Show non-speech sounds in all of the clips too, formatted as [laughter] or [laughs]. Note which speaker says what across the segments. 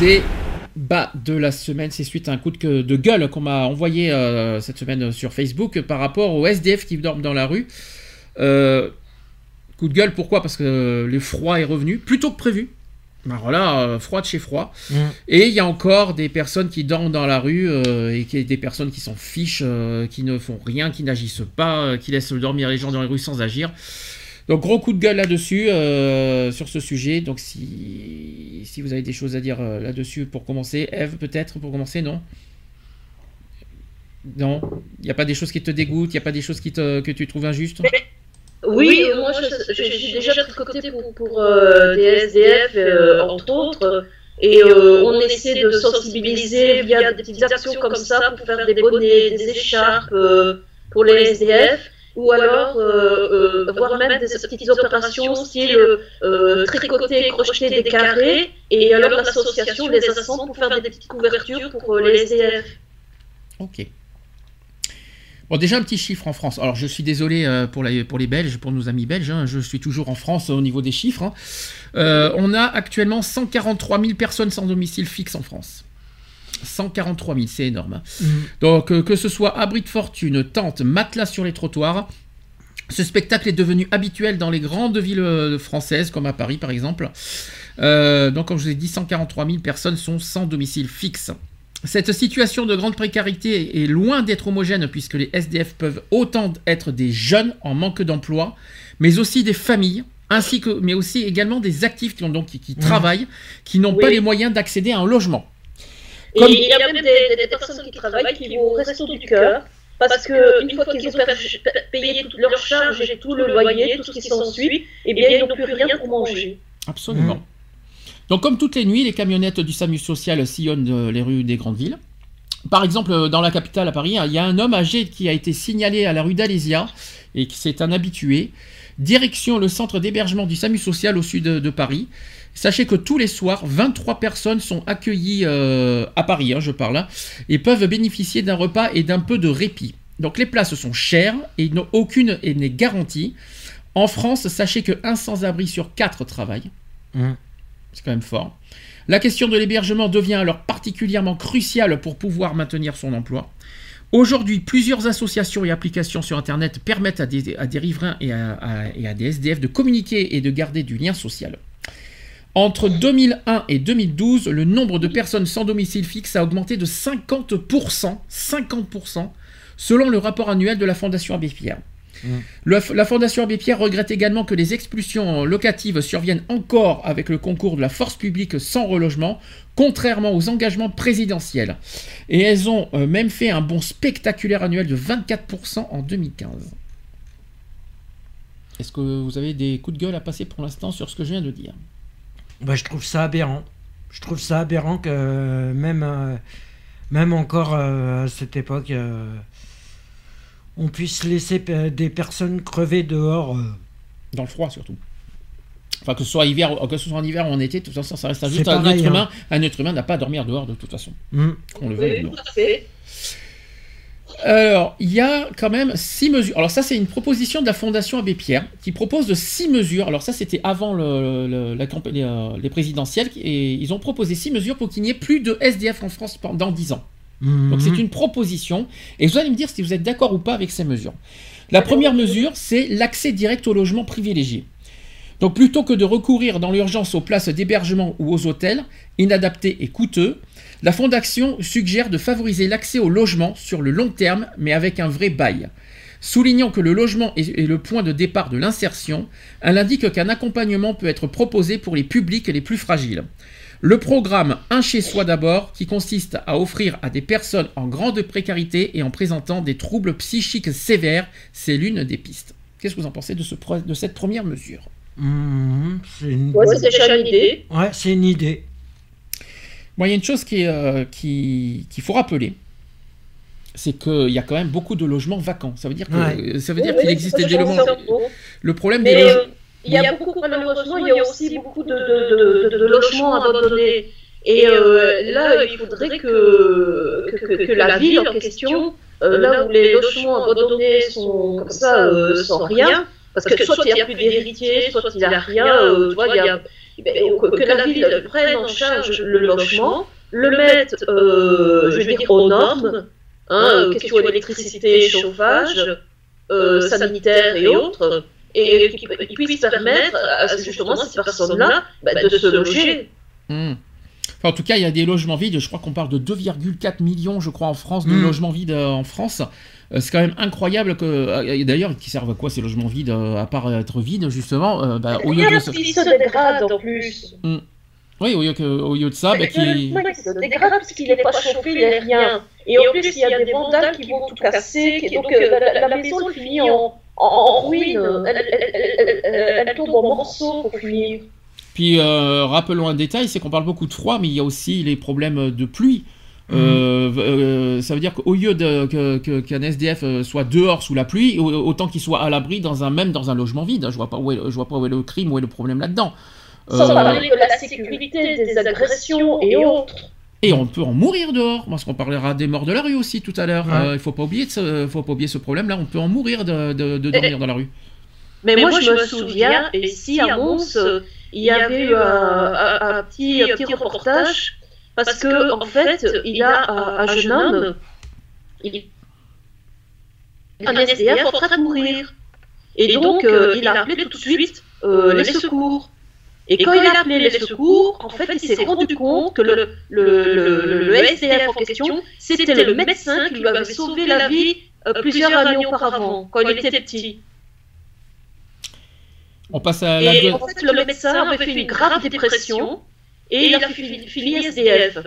Speaker 1: Débat de la semaine, c'est suite à un coup de, de gueule qu'on m'a envoyé euh, cette semaine sur Facebook par rapport aux SDF qui dorment dans la rue. Euh, coup de gueule, pourquoi? Parce que le froid est revenu, plus tôt que prévu. Ben voilà, euh, froid de chez froid.
Speaker 2: Mm.
Speaker 1: Et il y a encore des personnes qui dorment dans la rue et qui, des personnes qui s'en fichent, qui ne font rien, qui n'agissent pas, qui laissent dormir les gens dans les rues sans agir. Donc gros coup de gueule là-dessus, euh, sur ce sujet. Donc si, si vous avez des choses à dire euh, là-dessus pour commencer, Eve peut-être pour commencer, non? Non? Il n'y a pas des choses qui te dégoûtent, il n'y a pas des choses qui te, que tu trouves injustes?
Speaker 3: Oui, moi suis déjà côté pour, pour euh, des SDF, euh, entre autres, et on essaie de sensibiliser via des petites actions comme ça pour faire des bonnets, des écharpes pour les SDF, ou alors euh, euh, voire même des petites opérations style euh, tricoter, crocheter des carrés, et alors l'association les assemble pour faire des petites couvertures pour euh, les SDF.
Speaker 1: Ok. Bon, déjà un petit chiffre en France. Alors, je suis désolé pour, la- pour les Belges, pour nos amis belges. hein, je suis toujours en France au niveau des chiffres. hein. On a actuellement 143 000 personnes sans domicile fixe en France. 143 000, c'est énorme. hein. Donc, euh, que ce soit abri de fortune, tente, matelas sur les trottoirs, ce spectacle est devenu habituel dans les grandes villes euh, françaises, comme à Paris par exemple. Euh, donc, comme je vous ai dit, 143 000 personnes sont sans domicile fixe. Cette situation de grande précarité est loin d'être homogène puisque les SDF peuvent autant être des jeunes en manque d'emploi, mais aussi des familles, ainsi que, mais aussi également des actifs qui, ont donc, qui, qui travaillent, qui n'ont pas les moyens d'accéder à un logement.
Speaker 3: Et
Speaker 1: Comme-
Speaker 3: il y a même des, des personnes qui travaillent qui vont au resto du cœur parce que une fois qu'ils ont payé toutes leurs charges et tout le loyer, tout ce qui s'ensuit, eh bien ils n'ont plus rien pour manger.
Speaker 1: Absolument. Donc, comme toutes les nuits, les camionnettes du SAMU social sillonnent euh, les rues des grandes villes. Par exemple, euh, dans la capitale à Paris, il y a un homme âgé qui a été signalé à la rue d'Alésia et qui c'est un habitué. Direction le centre d'hébergement du SAMU social au sud de, de Paris. Sachez que tous les soirs, 23 personnes sont accueillies euh, à Paris, hein, je parle, hein, et peuvent bénéficier d'un repas et d'un peu de répit. Donc les places sont chères et n'ont aucune n'est garantie. En France, sachez que un sans-abri sur quatre travaille.
Speaker 2: Mm.
Speaker 1: C'est quand même fort. La question de l'hébergement devient alors particulièrement cruciale pour pouvoir maintenir son emploi. Aujourd'hui, plusieurs associations et applications sur Internet permettent à des, à des riverains et à, à- et à des SDF de communiquer et de garder du lien social. Entre 2001 et 2012, le nombre de personnes sans domicile fixe a augmenté de 50%, 50%, selon le rapport annuel de la Fondation Abbé Pierre. Le- la Fondation Abbé Pierre regrette également que les expulsions locatives surviennent encore avec le concours de la force publique sans relogement, contrairement aux engagements présidentiels. Et elles ont euh, même fait un bond spectaculaire annuel de 24% en 2015. Est-ce que vous avez des coups de gueule à passer pour l'instant sur ce que je viens de dire?
Speaker 2: Bah, je trouve ça aberrant. Je trouve ça aberrant que euh, même, euh, même encore euh, à cette époque, on puisse laisser des personnes crever dehors.
Speaker 1: Dans le froid surtout. Enfin, que ce soit hiver, que ce soit en hiver ou en été, de toute façon, ça reste juste un être
Speaker 2: hein.
Speaker 1: humain. Un être humain n'a pas à dormir dehors de toute façon.
Speaker 2: Mm.
Speaker 1: Qu'on le veuille ou non.
Speaker 3: tout à fait.
Speaker 1: Alors, il y a quand même six mesures. Alors ça, c'est une proposition de la Fondation Abbé Pierre qui propose de six mesures. Alors ça, c'était avant le- le- la les, euh, les présidentielles et ils ont proposé six mesures pour qu'il n'y ait plus de SDF en France pendant 10 ans.
Speaker 2: Mhm.
Speaker 1: Donc c'est une proposition et vous allez me dire si vous êtes d'accord ou pas avec ces mesures. La première mesure, c'est l'accès direct au logement privilégié. Donc plutôt que de recourir dans l'urgence aux places d'hébergement ou aux hôtels, inadaptés et coûteux, la Fondation suggère de favoriser l'accès au logement sur le long terme, mais avec un vrai bail. Soulignant que le logement est, le point de départ de l'insertion, elle indique qu'un accompagnement peut être proposé pour les publics les plus fragiles. Le programme Un chez soi d'abord, qui consiste à offrir à des personnes en grande précarité et en présentant des troubles psychiques sévères, c'est l'une des pistes. Qu'est-ce que vous en pensez de, ce pro- de cette première mesure?
Speaker 2: C'est une...
Speaker 3: Ouais, c'est déjà une idée.
Speaker 2: Ouais, c'est une idée.
Speaker 1: Bon, il y a une chose qui est, euh, qui- qu'il faut rappeler, c'est qu'il y a quand même beaucoup de logements vacants. Ça veut dire que
Speaker 2: Ouais.
Speaker 1: ça veut dire
Speaker 3: Oui,
Speaker 1: qu'il
Speaker 3: ça,
Speaker 1: des logements. Le problème des
Speaker 3: Mais
Speaker 1: logements.
Speaker 3: euh, il y a beaucoup, malheureusement, il y a aussi beaucoup de, de, de, de logements abandonnés. Et euh, là, il faudrait que, que, que, que la ville en question, euh, là où les logements abandonnés sont comme ça, euh, sans rien, parce que soit il n'y a plus d'héritiers, soit il n'y a rien, euh, tu vois, il y a, que, que la ville prenne en charge le logement, le mette, euh, je vais dire, aux normes, hein, question électricité, chauffage, euh, sanitaire et autres, et qui qui puisse permettre à justement ces personnes-là bah, de se loger.
Speaker 1: Enfin, en tout cas, il y a des logements vides. Je crois qu'on parle de 2,4 millions, je crois, en France, de
Speaker 2: Hmm.
Speaker 1: logements vides euh, en France. Euh, c'est quand même incroyable que. euh, et D'ailleurs, qui servent à quoi ces logements vides, euh, à part être vides, justement euh, bah, au lieu de se-
Speaker 3: qui se dégrade en plus.
Speaker 1: Oui, au lieu, que, au lieu de ça, bah, qui.
Speaker 3: Le se dégrade parce qu'il n'est pas chauffé, il n'est rien. Et en plus, il y a des vandales qui vont tout casser. qui- Donc euh, la, la maison finit en, en, en ruine. Elle, elle, elle, elle- elle tombe en morceaux pour finir.
Speaker 1: Puis euh, rappelons un détail, c'est qu'on parle beaucoup de froid, mais il y a aussi les problèmes de pluie. Euh, euh, ça veut dire qu'au lieu de, que, que- qu'un SDF soit dehors sous la pluie, au- autant qu'il soit à l'abri dans un même dans un logement vide. Je vois pas où est, je vois pas où est le crime, où est le problème là-dedans.
Speaker 3: Sans
Speaker 1: Euh,
Speaker 3: parler de la sécurité, des agressions et autres.
Speaker 1: et on peut en mourir dehors, parce qu'on parlera des morts de la rue aussi tout à l'heure.
Speaker 2: Ouais.
Speaker 1: Euh, il faut pas oublier, ce, faut pas oublier ce problème-là. On peut en mourir de, de- de dormir dans la rue.
Speaker 3: Mais, moi, je me souviens, et ici à Mons, euh, il y avait eu un, petit, un petit reportage, parce que en fait, il y a un, un jeune homme, il, un SDF en train de mourir. Et donc, euh, il a appelé tout de suite euh, les secours. Et quand il a appelé les secours, en fait, il s'est rendu compte que le, le, le, le SDF en question, c'était le médecin qui lui avait sauvé la vie euh, plusieurs années auparavant, quand il était petit.
Speaker 1: On passe à la
Speaker 3: Et en fait, le médecin avait fait une grave dépression et il a fini SDF.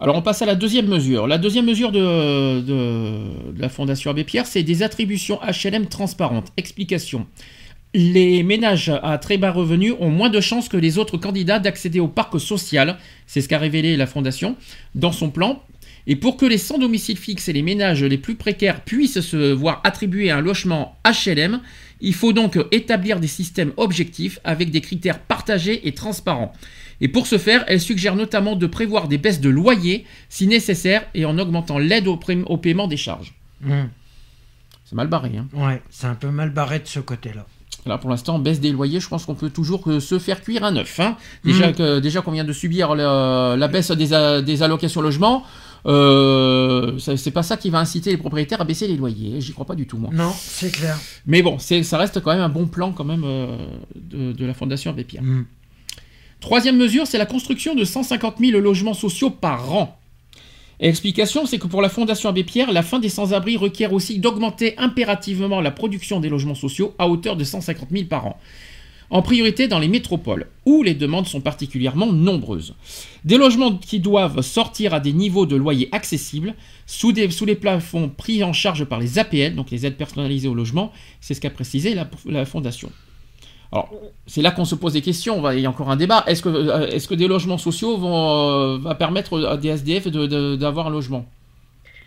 Speaker 1: Alors on passe à la deuxième mesure. La deuxième mesure de, de- de la Fondation Abbé Pierre, c'est des attributions HLM transparentes. Explication. Les ménages à très bas revenus ont moins de chances que les autres candidats d'accéder au parc social. C'est ce qu'a révélé la Fondation dans son plan. Et pour que les sans domicile fixe et les ménages les plus précaires puissent se voir attribuer un logement HLM, il faut donc établir des systèmes objectifs avec des critères partagés et transparents. Et pour ce faire, elle suggère notamment de prévoir des baisses de loyer si nécessaire et en augmentant l'aide au, paiement des charges.
Speaker 2: Mhm.
Speaker 1: C'est mal barré. Hein.
Speaker 2: Ouais, c'est un peu mal barré de ce côté-là.
Speaker 1: Là, pour l'instant, baisse des loyers, je pense qu'on peut toujours euh, se faire cuire un œuf. hein. Déjà que déjà qu'on vient de subir la baisse des, des allocations logement, euh, c'est pas ça qui va inciter les propriétaires à baisser les loyers. J'y crois pas du tout, moi.
Speaker 2: Non, c'est clair.
Speaker 1: Mais bon, ça reste quand même un bon plan quand même euh, de, de la Fondation Abbé Pierre.
Speaker 2: Mhm.
Speaker 1: Troisième mesure, c'est la construction de 150 000 logements sociaux par an. Et Explication, c'est que pour la Fondation Abbé Pierre, la fin des sans-abri requiert aussi d'augmenter impérativement la production des logements sociaux à hauteur de 150 000 par an. En priorité dans les métropoles, où les demandes sont particulièrement nombreuses. Des logements qui doivent sortir à des niveaux de loyer accessibles, sous, les plafonds pris en charge par les APL, donc les aides personnalisées au logement, c'est ce qu'a précisé la, Fondation. Alors, c'est là qu'on se pose des questions. Il y a encore un débat. Est-ce que, euh, des logements sociaux vont euh, permettre à des SDF d'avoir un logement?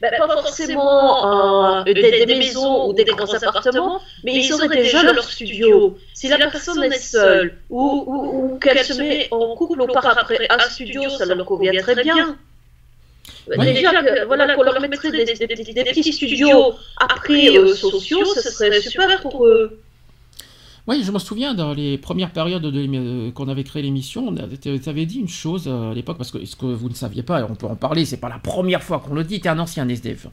Speaker 3: Ben, pas forcément euh, des, des maisons ou des grands appartements, mais ils auraient déjà leur studio. Si la personne est seule ou, ou, ou qu'elle se met en couple au par après un studio, ça leur convient très bien.
Speaker 1: Oui.
Speaker 3: Déjà, que, voilà, qu'on leur mettrait des, des- des- des petits studios après euh, sociaux, ce serait super pour eux.
Speaker 1: Oui, je me souviens dans les premières périodes euh, qu'on avait créé l'émission, tu avais dit une chose euh, à l'époque, parce que ce que vous ne saviez pas, et on peut en parler, c'est pas la première fois qu'on le dit, tu es un ancien SDF.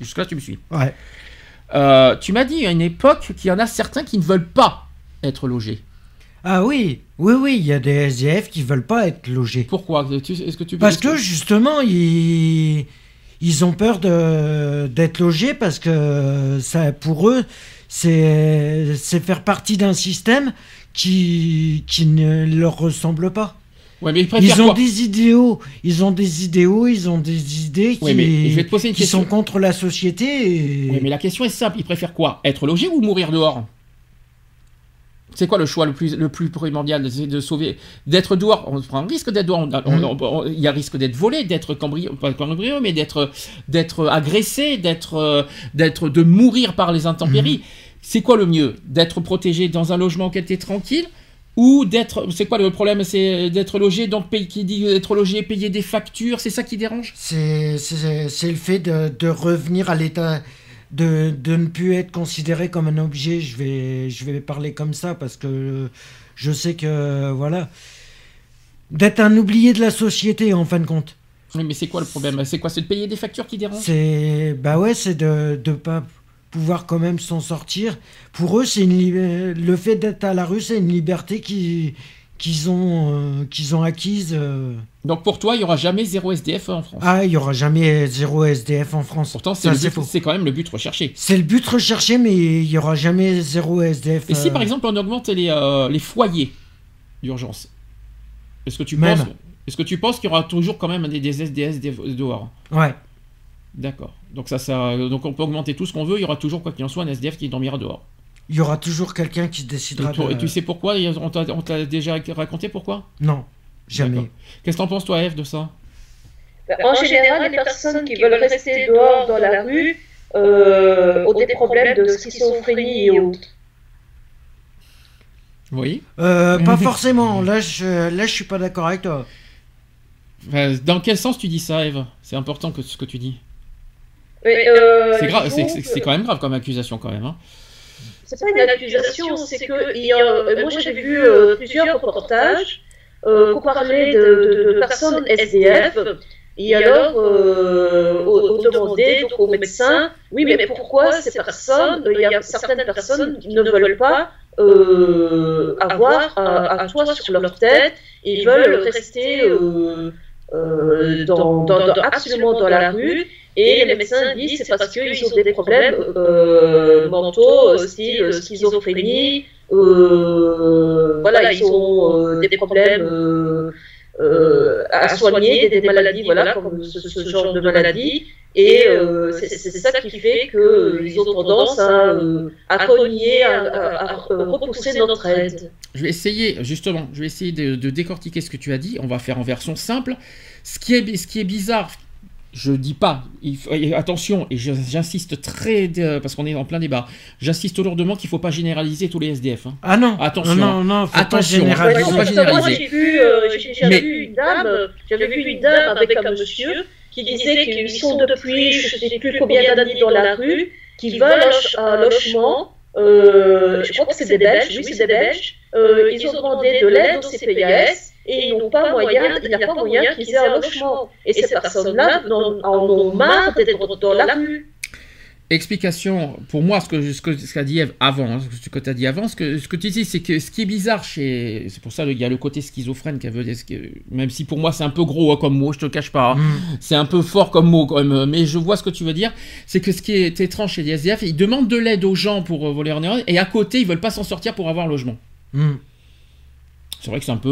Speaker 1: Jusque-là, tu me suis.
Speaker 2: Ouais.
Speaker 1: Euh, tu m'as dit à une époque qu'il y en a certains qui ne veulent pas être logés.
Speaker 2: Ah oui, oui, oui, il y a des SDF qui veulent pas être logés.
Speaker 1: Pourquoi? Est-ce que tu
Speaker 2: Parce que justement, ils, ils ont peur d'être logés parce que ça, pour eux, c'est faire partie d'un système qui, qui ne leur ressemble pas.
Speaker 1: Ouais, mais ils
Speaker 2: ont
Speaker 1: quoi
Speaker 2: des idéaux, ils ont des idéaux, ils ont des idées qui,
Speaker 1: Ouais, mais je vais te poser une
Speaker 2: qui
Speaker 1: question.
Speaker 2: sont contre la société. Et...
Speaker 1: Mais la question est simple, ils préfèrent quoi? Être logés ou mourir dehors? C'est quoi le choix le plus, le plus primordial C'est de sauver, d'être dehors? On prend un risque d'être dehors.
Speaker 2: Mhm.
Speaker 1: on- Il y a risque d'être volé, d'être cambriolé, pas cambriolé, mais d'être, d'être agressé, d'être, euh, d'être, de mourir par les intempéries. C'est quoi le mieux? D'être protégé dans un logement qui était tranquille ou d'être, c'est quoi le problème? C'est d'être logé, donc payer, qui dit être logé, payer des factures, c'est ça qui dérange?
Speaker 2: C'est le fait de, de revenir à l'état, de, de ne plus être considéré comme un objet. Je vais, je vais parler comme ça parce que je sais que, voilà, d'être un oublié de la société en fin de compte.
Speaker 1: Oui, mais c'est quoi le problème? C'est quoi? C'est de payer des factures qui dérangent?
Speaker 2: C'est, bah ouais, c'est de ne pas pouvoir quand même s'en sortir. Pour eux, c'est une le fait d'être à la rue, c'est une liberté qui qu'ils ont, euh, qu'ils ont acquise. euh.
Speaker 1: Donc pour toi, il y aura jamais zéro SDF en France.
Speaker 2: Ah, il y aura jamais zéro SDF en France.
Speaker 1: Pourtant, c'est
Speaker 2: Ça,
Speaker 1: le
Speaker 2: c'est
Speaker 1: but-
Speaker 2: faux.
Speaker 1: c'est quand même le but recherché.
Speaker 2: C'est le but recherché, mais il y aura jamais zéro SDF.
Speaker 1: Et si
Speaker 2: euh,
Speaker 1: par exemple on augmente les, euh, les foyers d'urgence, est-ce que tu
Speaker 2: Même.
Speaker 1: penses, est-ce que tu penses qu'il y aura toujours quand même des, des SDS des- dehors?
Speaker 2: Ouais.
Speaker 1: D'accord. Donc ça, ça, donc on peut augmenter tout ce qu'on veut, il y aura toujours quoi qu'il en soit un SDF qui dormira dehors.
Speaker 2: Il y aura toujours quelqu'un qui se
Speaker 1: Et,
Speaker 2: décidera
Speaker 1: toi-
Speaker 2: de...
Speaker 1: et tu sais pourquoi On t'a déjà raconté pourquoi
Speaker 2: Non, jamais.
Speaker 1: Qu'est-ce que t'en penses toi, Eve, de ça
Speaker 3: Ben, En général, les personnes qui veulent rester dehors dans la rue euh, ont des problèmes de schizophrénie et autres.
Speaker 1: Oui.
Speaker 2: Euh, pas [laughs] forcément. Là, je, là, je suis pas d'accord avec toi.
Speaker 1: Enfin, dans quel sens tu dis ça, Eve? C'est important que ce que tu dis.
Speaker 3: Euh,
Speaker 1: C'est grave, c'est quand même grave comme accusation quand même. hein.
Speaker 3: C'est pas une accusation, c'est que euh, moi j'ai vu euh, plusieurs reportages euh, qu'on parlait de, de- de personnes SDF. Et alors, euh, on, demandait donc aux médecins, oui, mais pourquoi ces personnes, euh, il y a certaines personnes qui ne veulent pas euh, avoir un, un toit sur leur tête, ils veulent rester euh, dans, dans- dans- absolument dans la rue. Et les médecins disent c'est parce qu'ils ont des problèmes euh, mentaux, euh, style euh, schizophrénie, euh, voilà, ils ont euh, des problèmes euh, euh, à soigner, des, des maladies, voilà, comme ce, ce genre de maladie. Et euh, c'est c'est ça qui fait qu'ils ont tendance à, euh, à cogner, à, à- à repousser notre aide.
Speaker 1: Je vais essayer, justement, je vais essayer de, de décortiquer ce que tu as dit. On va faire en version simple. Ce qui est, ce qui est bizarre, je dis pas, il faut- et attention, et j'insiste très, euh, parce qu'on est en plein débat, j'insiste lourdement qu'il faut pas généraliser tous les SDF. hein.
Speaker 2: Ah non.
Speaker 1: Attention,
Speaker 2: Non, non, faut
Speaker 1: Attention.
Speaker 2: pas généraliser.
Speaker 1: faut pas généraliser.
Speaker 3: j'ai vu, euh, j'ai- j'avais
Speaker 1: Mais-
Speaker 3: vu une dame, euh, j'avais vu une dame avec un monsieur qui disait qu'ils sont depuis je ne sais plus combien d'années dans la rue, qui veulent un, logement. euh, je crois que c'est des Belges, oui, c'est des Belges. Euh, ils ont demandé de l'aide au CPAS et ils n'ont pas moyen, il n'y a pas moyen qu'ils aient un logement. Et ces personnes-là en ont marre d'être dans la rue.
Speaker 1: Explication, pour moi, ce que ce que ce qu'a dit Eve avant, hein, ce que tu as dit avant, ce que, ce que tu dis, c'est que ce qui est bizarre chez. C'est pour ça qu'il y a le côté schizophrène qui veut dire. Même si pour moi c'est un peu gros hein, comme mot, je te le cache pas. hein.
Speaker 2: Mm.
Speaker 1: C'est un peu fort comme mot, quand même, mais je vois ce que tu veux dire. C'est que ce qui est étrange chez les SDF, ils demandent de l'aide aux gens pour euh, voler leur néant, et à côté, ils veulent pas s'en sortir pour avoir un logement.
Speaker 2: Mm.
Speaker 1: C'est vrai que c'est un peu,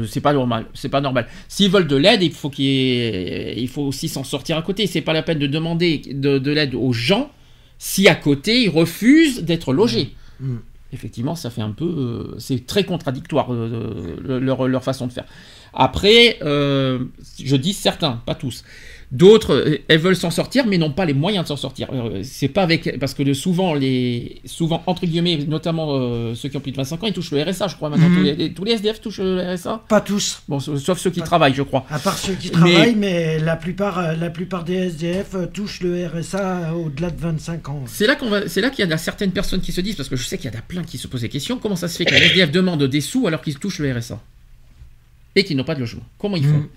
Speaker 1: euh, c'est pas normal, c'est pas normal. S'ils veulent de l'aide, il faut qu'il y ait- il faut aussi s'en sortir à côté. C'est pas la peine de demander de, de l'aide aux gens si à côté ils refusent d'être logés.
Speaker 2: Mm.
Speaker 1: Effectivement, ça fait un peu, euh, c'est très contradictoire euh, le- leur, leur façon de faire. Après, euh, je dis certains, pas tous. D'autres, euh, elles veulent s'en sortir, mais n'ont pas les moyens de s'en sortir. Euh, C'est pas avec, parce que souvent les, souvent entre guillemets, notamment euh, ceux qui ont plus de 25 ans, ils touchent le RSA, je crois maintenant.
Speaker 2: Mhm.
Speaker 1: Tous, les, tous les SDF touchent le RSA.
Speaker 2: Pas tous.
Speaker 1: Bon, sauf ceux qui travaillent, je crois.
Speaker 2: À part ceux qui
Speaker 1: Mais-
Speaker 2: travaillent, mais, la, plupart, la plupart des SDF touchent le RSA au-delà de 25 ans.
Speaker 1: C'est là qu'on va, c'est là qu'il y a certaines personnes qui se disent, parce que je sais qu'il y en a plein qui se posent des questions, comment ça se fait qu'un SDF demande des sous alors qu'ils touchent le RSA et qu'ils n'ont pas de logement? Comment ils font?
Speaker 2: Mm.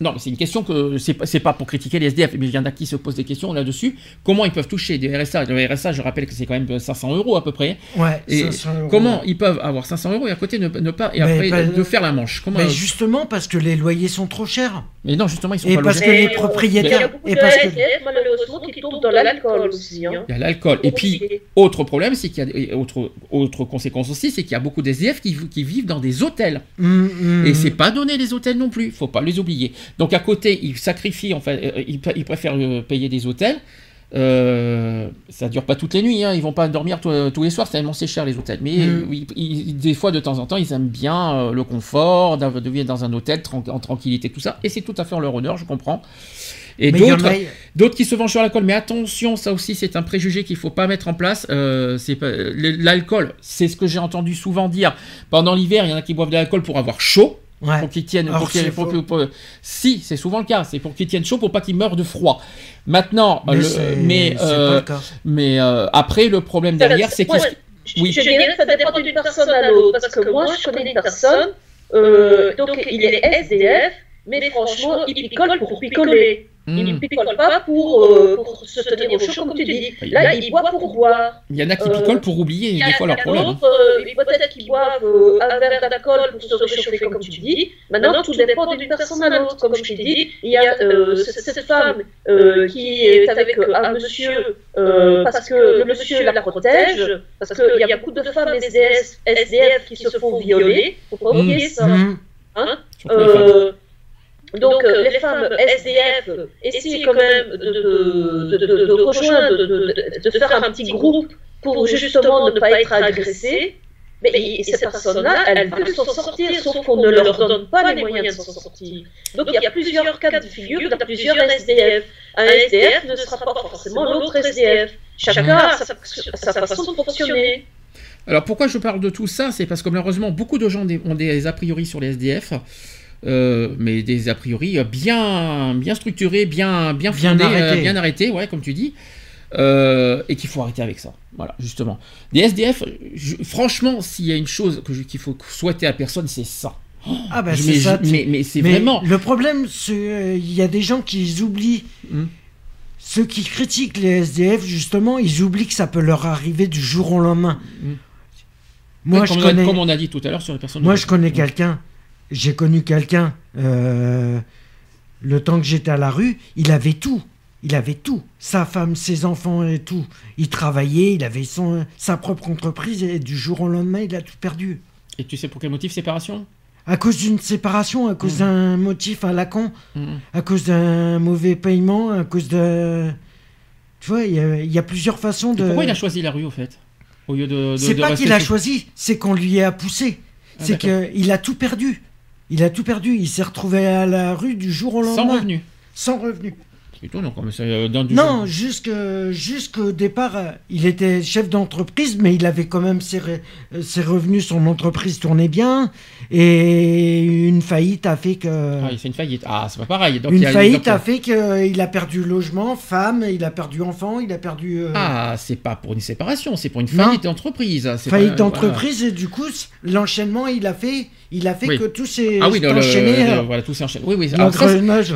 Speaker 1: Non, mais c'est une question que c'est pas, pas pour critiquer les SDF, mais il y en a qui se posent des questions là-dessus. Comment ils peuvent toucher des RSA Le RSA, je rappelle que c'est quand même 500 euros à peu près.
Speaker 2: Ouais,
Speaker 1: Et
Speaker 2: 500 euros.
Speaker 1: Comment ils peuvent avoir 500 euros et à côté ne, ne pas et
Speaker 2: Mais
Speaker 1: après
Speaker 2: pas-
Speaker 1: de faire la manche? Comment
Speaker 2: Mais justement parce que les loyers sont trop chers.
Speaker 1: Mais non, justement, ils sont
Speaker 2: Et
Speaker 1: pas
Speaker 2: parce
Speaker 1: logés.
Speaker 2: que les
Speaker 3: Et, Il y a
Speaker 2: propriétaires.
Speaker 3: beaucoup
Speaker 2: Et
Speaker 3: de
Speaker 2: parce que.
Speaker 3: SDF, malheureusement, qui tombent dans l'alcool aussi. Hein.
Speaker 1: Il y a l'alcool. Et puis, autre problème, c'est qu'il y a autre, autre conséquence aussi, c'est qu'il y a beaucoup d'SDF qui, qui vivent dans des hôtels.
Speaker 2: Mm, mm,
Speaker 1: Et c'est pas donné les hôtels non plus, faut pas les oublier. Donc à côté, ils sacrifient, enfin, euh, ils, ils préfèrent euh, payer des hôtels Euh, ça dure pas toutes les nuits, hein. ils vont pas dormir tous- les soirs, c'est tellement c'est cher les hôtels. Mais
Speaker 2: Mm.
Speaker 1: ils- des fois, de temps en temps, ils aiment bien euh, le confort, de vivre dans un hôtel en tranquillité, tout ça. Et c'est tout à fait en leur honneur, je comprends. Et d'autres, qui se vengent sur l'alcool. Mais attention, ça aussi, c'est un préjugé qu'il faut pas mettre en place. Euh, c'est l'alcool, c'est ce que j'ai entendu souvent dire. Pendant l'hiver, il y en a qui boivent de l'alcool pour avoir chaud.
Speaker 2: Ouais.
Speaker 1: Pour qu'ils tiennent. Pour qu'ils-
Speaker 2: c'est
Speaker 1: pour-
Speaker 2: faux.
Speaker 1: pour- si, c'est souvent le cas. C'est pour qu'ils tiennent chaud, pour pas qu'ils meurent de froid. Maintenant,
Speaker 2: Mais
Speaker 1: le-
Speaker 2: c'est-
Speaker 1: mais, euh,
Speaker 2: pas le cas.
Speaker 1: mais euh, après, le problème derrière, c'est qu'ils.
Speaker 3: Je-
Speaker 1: Oui.
Speaker 3: Je dirais que ça dépend d'une personne à l'autre, parce que moi, je connais une personne, euh, donc il est SDF, mais franchement, il picole pour picoler. Il
Speaker 1: Hmm.
Speaker 3: ne picole pas pour, euh, pour se tenir au chaud, comme tu dis. Là, il boit pour boire.
Speaker 1: Il y en a qui picolent pour oublier des fois leurs problèmes. hein.
Speaker 3: peut-être qu'ils boivent euh, un verre d'alcool pour se réchauffer, comme tu dis. Maintenant, tout dépend d'une personne à l'autre. Comme je t'ai dit, il y a euh, cette femme euh, qui est avec un monsieur parce que le monsieur la protège, parce qu'il y a beaucoup de femmes SDF, SDF qui se font violer. Faut pas oublier ça.
Speaker 2: Mhm.
Speaker 3: Hein. Euh, donc euh, les femmes SDF essayent quand même de, de, de, de, de rejoindre, de, de, de faire un petit groupe pour justement ne pas être agressées. Mais ces personnes-là, elles veulent s'en sortir, sauf qu'on ne leur donne pas les moyens de s'en sortir. Donc il y a plusieurs cas de figure, il y a plusieurs SDF. Un SDF ne sera pas forcément l'autre SDF. Chacun a sa, sa façon de fonctionner.
Speaker 1: Alors pourquoi je parle de tout ça? C'est parce que malheureusement beaucoup de gens ont des- ont des a priori sur les SDF, euh, mais des a priori euh, bien, bien structurés, bien, bien
Speaker 2: Bien
Speaker 1: fondés,
Speaker 2: arrêtés.
Speaker 1: euh, bien arrêtés, ouais, comme tu dis, euh, et qu'il faut arrêter avec ça. Voilà, justement. Des SDF, je- franchement, s'il y a une chose qu'il faut souhaiter à personne, c'est ça.
Speaker 2: Ah bah c'est
Speaker 1: mais,
Speaker 2: ça.
Speaker 1: mais, mais c'est vraiment.
Speaker 2: Le problème, euh, il y a des gens qui oublient.
Speaker 1: Hmm.
Speaker 2: Ceux qui critiquent les SDF, justement, ils oublient que ça peut leur arriver du jour au lendemain.
Speaker 1: Hmm.
Speaker 2: Moi,
Speaker 1: Ouais,
Speaker 2: je
Speaker 1: comme, on a-
Speaker 2: connais,
Speaker 1: comme on a dit tout à l'heure sur les personnes.
Speaker 2: moi, je connais quelqu'un. J'ai connu quelqu'un. euh, le temps que j'étais à la rue, il avait tout. Il avait tout. Sa femme, ses enfants et tout. Il travaillait, il avait son, sa propre entreprise et du jour au lendemain, il a tout perdu.
Speaker 1: Et tu sais pour quel motif séparation?
Speaker 2: À cause d'une séparation, à cause
Speaker 1: Hmm.
Speaker 2: d'un motif à la con.
Speaker 1: Mhm.
Speaker 2: à cause d'un mauvais paiement, à cause de... Tu vois, il y, a- il y a plusieurs façons
Speaker 1: Et
Speaker 2: de...
Speaker 1: pourquoi il a choisi la rue au fait? Au lieu de. de-
Speaker 2: C'est pas qu'il a choisi, c'est qu'on lui a poussé.
Speaker 1: Ah,
Speaker 2: c'est qu'il a tout perdu. Il a tout perdu. Il s'est retrouvé à la rue du jour au lendemain.
Speaker 1: Sans revenu.
Speaker 2: Sans revenu.
Speaker 1: Étonnant comme ça. euh, dans du
Speaker 2: Non, jusque- jusqu'au départ, euh, il était chef d'entreprise, mais il avait quand même ses, euh, ses revenus, son entreprise tournait bien, et une faillite a fait que...
Speaker 1: Ah, il fait une faillite. Ah, c'est pas pareil. Donc,
Speaker 2: une
Speaker 1: il y a-
Speaker 2: faillite
Speaker 1: donc,
Speaker 2: a fait qu'il a perdu logement, femme, il a perdu enfant, il a perdu... euh,
Speaker 1: Ah, c'est pas pour une séparation, c'est pour une faillite d'entreprise.
Speaker 2: faillite d'entreprise, et du coup, l'enchènement, il a fait, il a fait
Speaker 1: Oui.
Speaker 2: que tout s'est.
Speaker 1: Ah oui, le, le-
Speaker 2: enchaîné.
Speaker 1: le-
Speaker 2: euh,
Speaker 1: voilà, tout s'est enchaîné. Oui, oui. alors ça,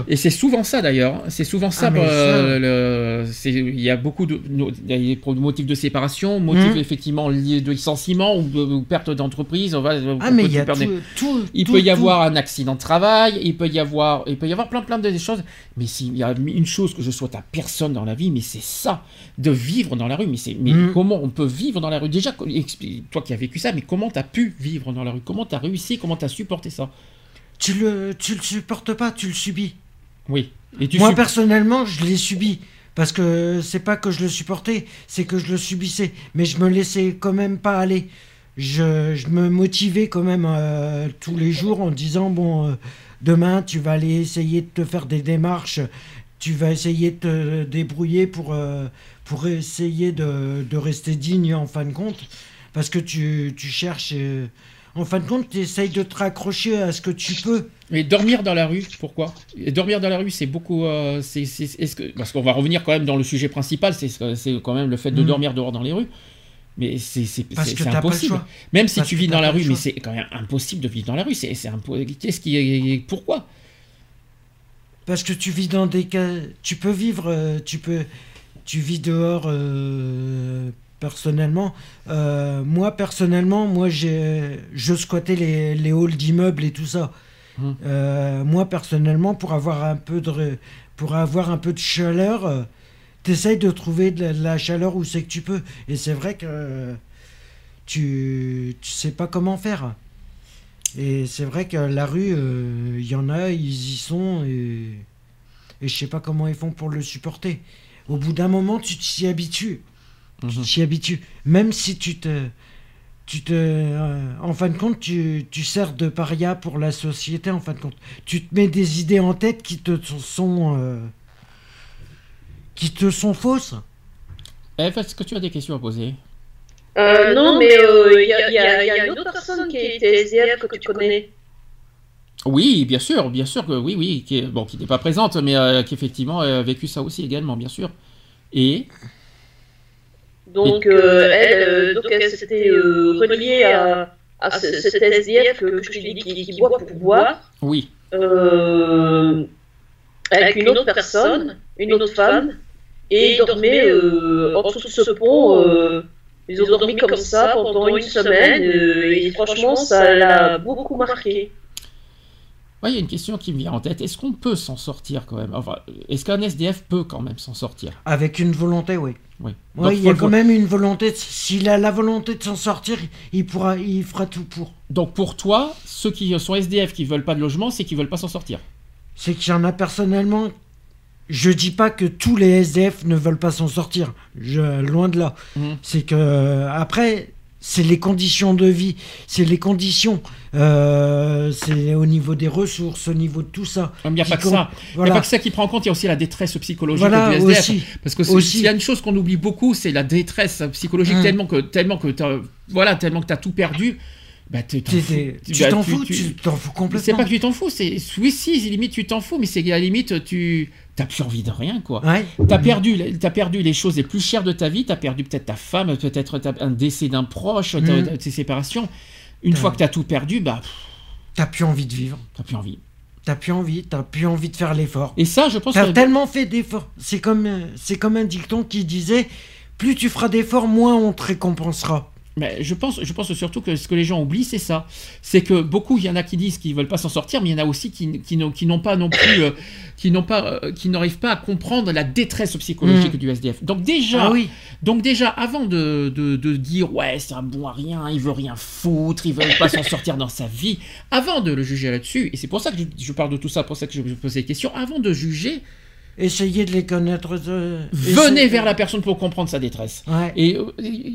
Speaker 1: et c'est souvent ça d'ailleurs. C'est souvent ça.
Speaker 2: Ah,
Speaker 1: euh, c'est- il y a beaucoup de, y a motifs de séparation, motifs
Speaker 2: Mhm.
Speaker 1: effectivement liés de licenciement ou de ou perte d'entreprise. on va-
Speaker 2: Ah,
Speaker 1: on
Speaker 2: mais
Speaker 1: peut
Speaker 2: il y a
Speaker 1: perdre
Speaker 2: tout,
Speaker 1: des-
Speaker 2: tout-
Speaker 1: Il
Speaker 2: tout-
Speaker 1: peut y avoir un accident de travail, il peut y avoir, il peut y avoir plein plein de choses. Mais s'il y a une chose que je souhaite à personne dans la vie, mais c'est ça, de vivre dans la rue. Mais c'est, mais
Speaker 2: Mm.
Speaker 1: comment on peut vivre dans la rue? Déjà, toi qui as vécu ça, mais comment tu as pu vivre dans la rue? Comment tu as réussi? Comment tu as supporté ça?
Speaker 2: Tu le, tu le supportes pas, tu le subis.
Speaker 1: Oui. Et tu
Speaker 2: Moi, personnellement, je l'ai subi. Parce que c'est pas que je le supportais, c'est que je le subissais. Mais je me laissais quand même pas aller. Je, je me motivais quand même euh, tous les jours en disant bon, euh, demain tu vas aller essayer de te faire des démarches, tu vas essayer de te débrouiller pour, euh, pour essayer de, de rester digne en fin de compte. Parce que tu, tu cherches. En fin de compte, tu essayes de te raccrocher à ce que tu peux.
Speaker 1: Mais dormir dans la rue, pourquoi? Et Dormir dans la rue, c'est beaucoup. euh, c'est, c'est- est-ce que, parce qu'on va revenir quand même dans le sujet principal, c'est, c'est quand même le fait de
Speaker 2: Mm.
Speaker 1: dormir dehors dans les rues. Mais c'est, c'est,
Speaker 2: Parce
Speaker 1: c'est-
Speaker 2: que
Speaker 1: c'est
Speaker 2: t'as pas le
Speaker 1: impossible.
Speaker 2: choix.
Speaker 1: Même si
Speaker 2: Parce
Speaker 1: tu vis dans la rue, mais c'est quand même impossible de vivre dans la rue. C'est, Qu'est-ce qui est. Pourquoi?
Speaker 2: Parce que tu vis dans des cas. Tu peux vivre. euh, tu peux. Tu vis dehors euh, personnellement. Euh, moi, personnellement, moi, j'ai, je squattais les, les halls d'immeubles et tout ça.
Speaker 1: Mhm.
Speaker 2: Euh, moi, personnellement, pour avoir un peu de, pour avoir un peu de chaleur, euh, t'essayes de trouver de la, de la chaleur où c'est que tu peux. Et c'est vrai que euh, tu, tu sais pas comment faire. Et c'est vrai que la rue, euh, il y en a, ils y sont et, et je sais pas comment ils font pour le supporter. au bout d'un moment, tu t'y habitues.
Speaker 1: Mhm.
Speaker 2: Tu t'y habitues. Même si tu te. Tu te, euh, en fin de compte, tu, tu sers de paria pour la société. En fin de compte, tu te mets des idées en tête qui te sont, euh, qui te sont fausses.
Speaker 1: Eve, est-ce que tu as des questions à poser?
Speaker 3: Euh, non, mais euh, il y, a- y y une autre personne qui était SDF que tu connais.
Speaker 1: Oui, bien sûr, bien sûr que oui, oui, qui est, bon, qui n'est pas présente, mais euh, qui effectivement a vécu ça aussi également, bien sûr. Et?
Speaker 3: Donc, euh, elle, euh, donc elle s'était euh, reliée à, à ce- cet SDF que, que je t'ai dit qui, qui boit pour boire,
Speaker 1: oui,
Speaker 3: euh, avec une autre personne, une autre femme, et ils dormaient euh, en dessous de ce pont. euh, ils ont dormi comme ça pendant une semaine, euh, et franchement, ça l'a beaucoup marqué.
Speaker 1: Ouais, il y a une question qui me vient en tête. Est-ce qu'on peut s'en sortir quand même? Enfin, est-ce qu'un SDF peut quand même s'en sortir?
Speaker 2: Avec une volonté, oui.
Speaker 1: Oui.
Speaker 2: Il y a quand même une volonté. de- S'il a la volonté de s'en sortir, il pourra, il fera tout pour.
Speaker 1: Donc pour toi, ceux qui sont SDF qui veulent pas de logement, c'est qu'ils veulent pas s'en sortir?
Speaker 2: C'est qu'il y en a personnellement. Je dis pas que tous les SDF ne veulent pas s'en sortir. Je, loin de là.
Speaker 1: Mhm.
Speaker 2: C'est que après, c'est les conditions de vie, c'est les conditions, euh, c'est au niveau des ressources, au niveau de tout ça.
Speaker 1: Il n'y a pas que
Speaker 2: compte.
Speaker 1: ça. Il n'y a
Speaker 2: Voilà.
Speaker 1: pas que ça qui prend en compte, il y a aussi la détresse psychologique
Speaker 2: Voilà,
Speaker 1: du SDF.
Speaker 2: aussi.
Speaker 1: Parce que
Speaker 2: Aussi.
Speaker 1: s'il y a une chose qu'on oublie beaucoup, c'est la détresse psychologique
Speaker 2: Hum.
Speaker 1: tellement que tellement que t'as- voilà tellement que t'as tout perdu. Bah, t'es- t'en fous.
Speaker 2: Tu
Speaker 1: bah,
Speaker 2: t'en fous, tu t'en fous
Speaker 1: C'est
Speaker 2: complètement.
Speaker 1: pas que tu t'en fous, c'est oui si limite tu t'en fous, mais c'est à la limite tu t'as plus envie de rien quoi.
Speaker 2: Ouais.
Speaker 1: T'as perdu, t'as perdu les choses les plus chères de ta vie. T'as perdu peut-être ta femme, peut-être un décès d'un proche, t'as- tes séparations. Une fois que t'as tout perdu, bah
Speaker 2: T'as plus envie de vivre.
Speaker 1: t'as plus envie.
Speaker 2: T'as plus envie. T'as plus envie de faire l'effort.
Speaker 1: Et ça, je pense
Speaker 2: T'as
Speaker 1: que
Speaker 2: tellement fait d'efforts. C'est comme, euh, c'est comme un dicton qui disait plus tu feras d'efforts, moins on te récompensera.
Speaker 1: Mais je pense, je pense surtout que ce que les gens oublient, c'est ça. C'est que beaucoup, il y en a qui disent qu'ils veulent pas s'en sortir, mais il y en a aussi qui, qui n'ont pas non plus, euh, qui n'ont pas, euh, qui n'arrivent pas à comprendre la détresse psychologique
Speaker 2: Mm.
Speaker 1: du SDF. Donc déjà,
Speaker 2: Ah oui.
Speaker 1: donc déjà, avant de, de, de dire ouais, c'est un bon à rien, il veut rien foutre, il veut pas s'en sortir dans sa vie, avant de le juger là-dessus, et c'est pour ça que je, je parle de tout ça, pour ça que je, je pose ces questions, avant de juger,
Speaker 2: Essayez de les connaître. euh,
Speaker 1: venez vers la personne pour comprendre sa détresse.
Speaker 2: Ouais.
Speaker 1: Et euh,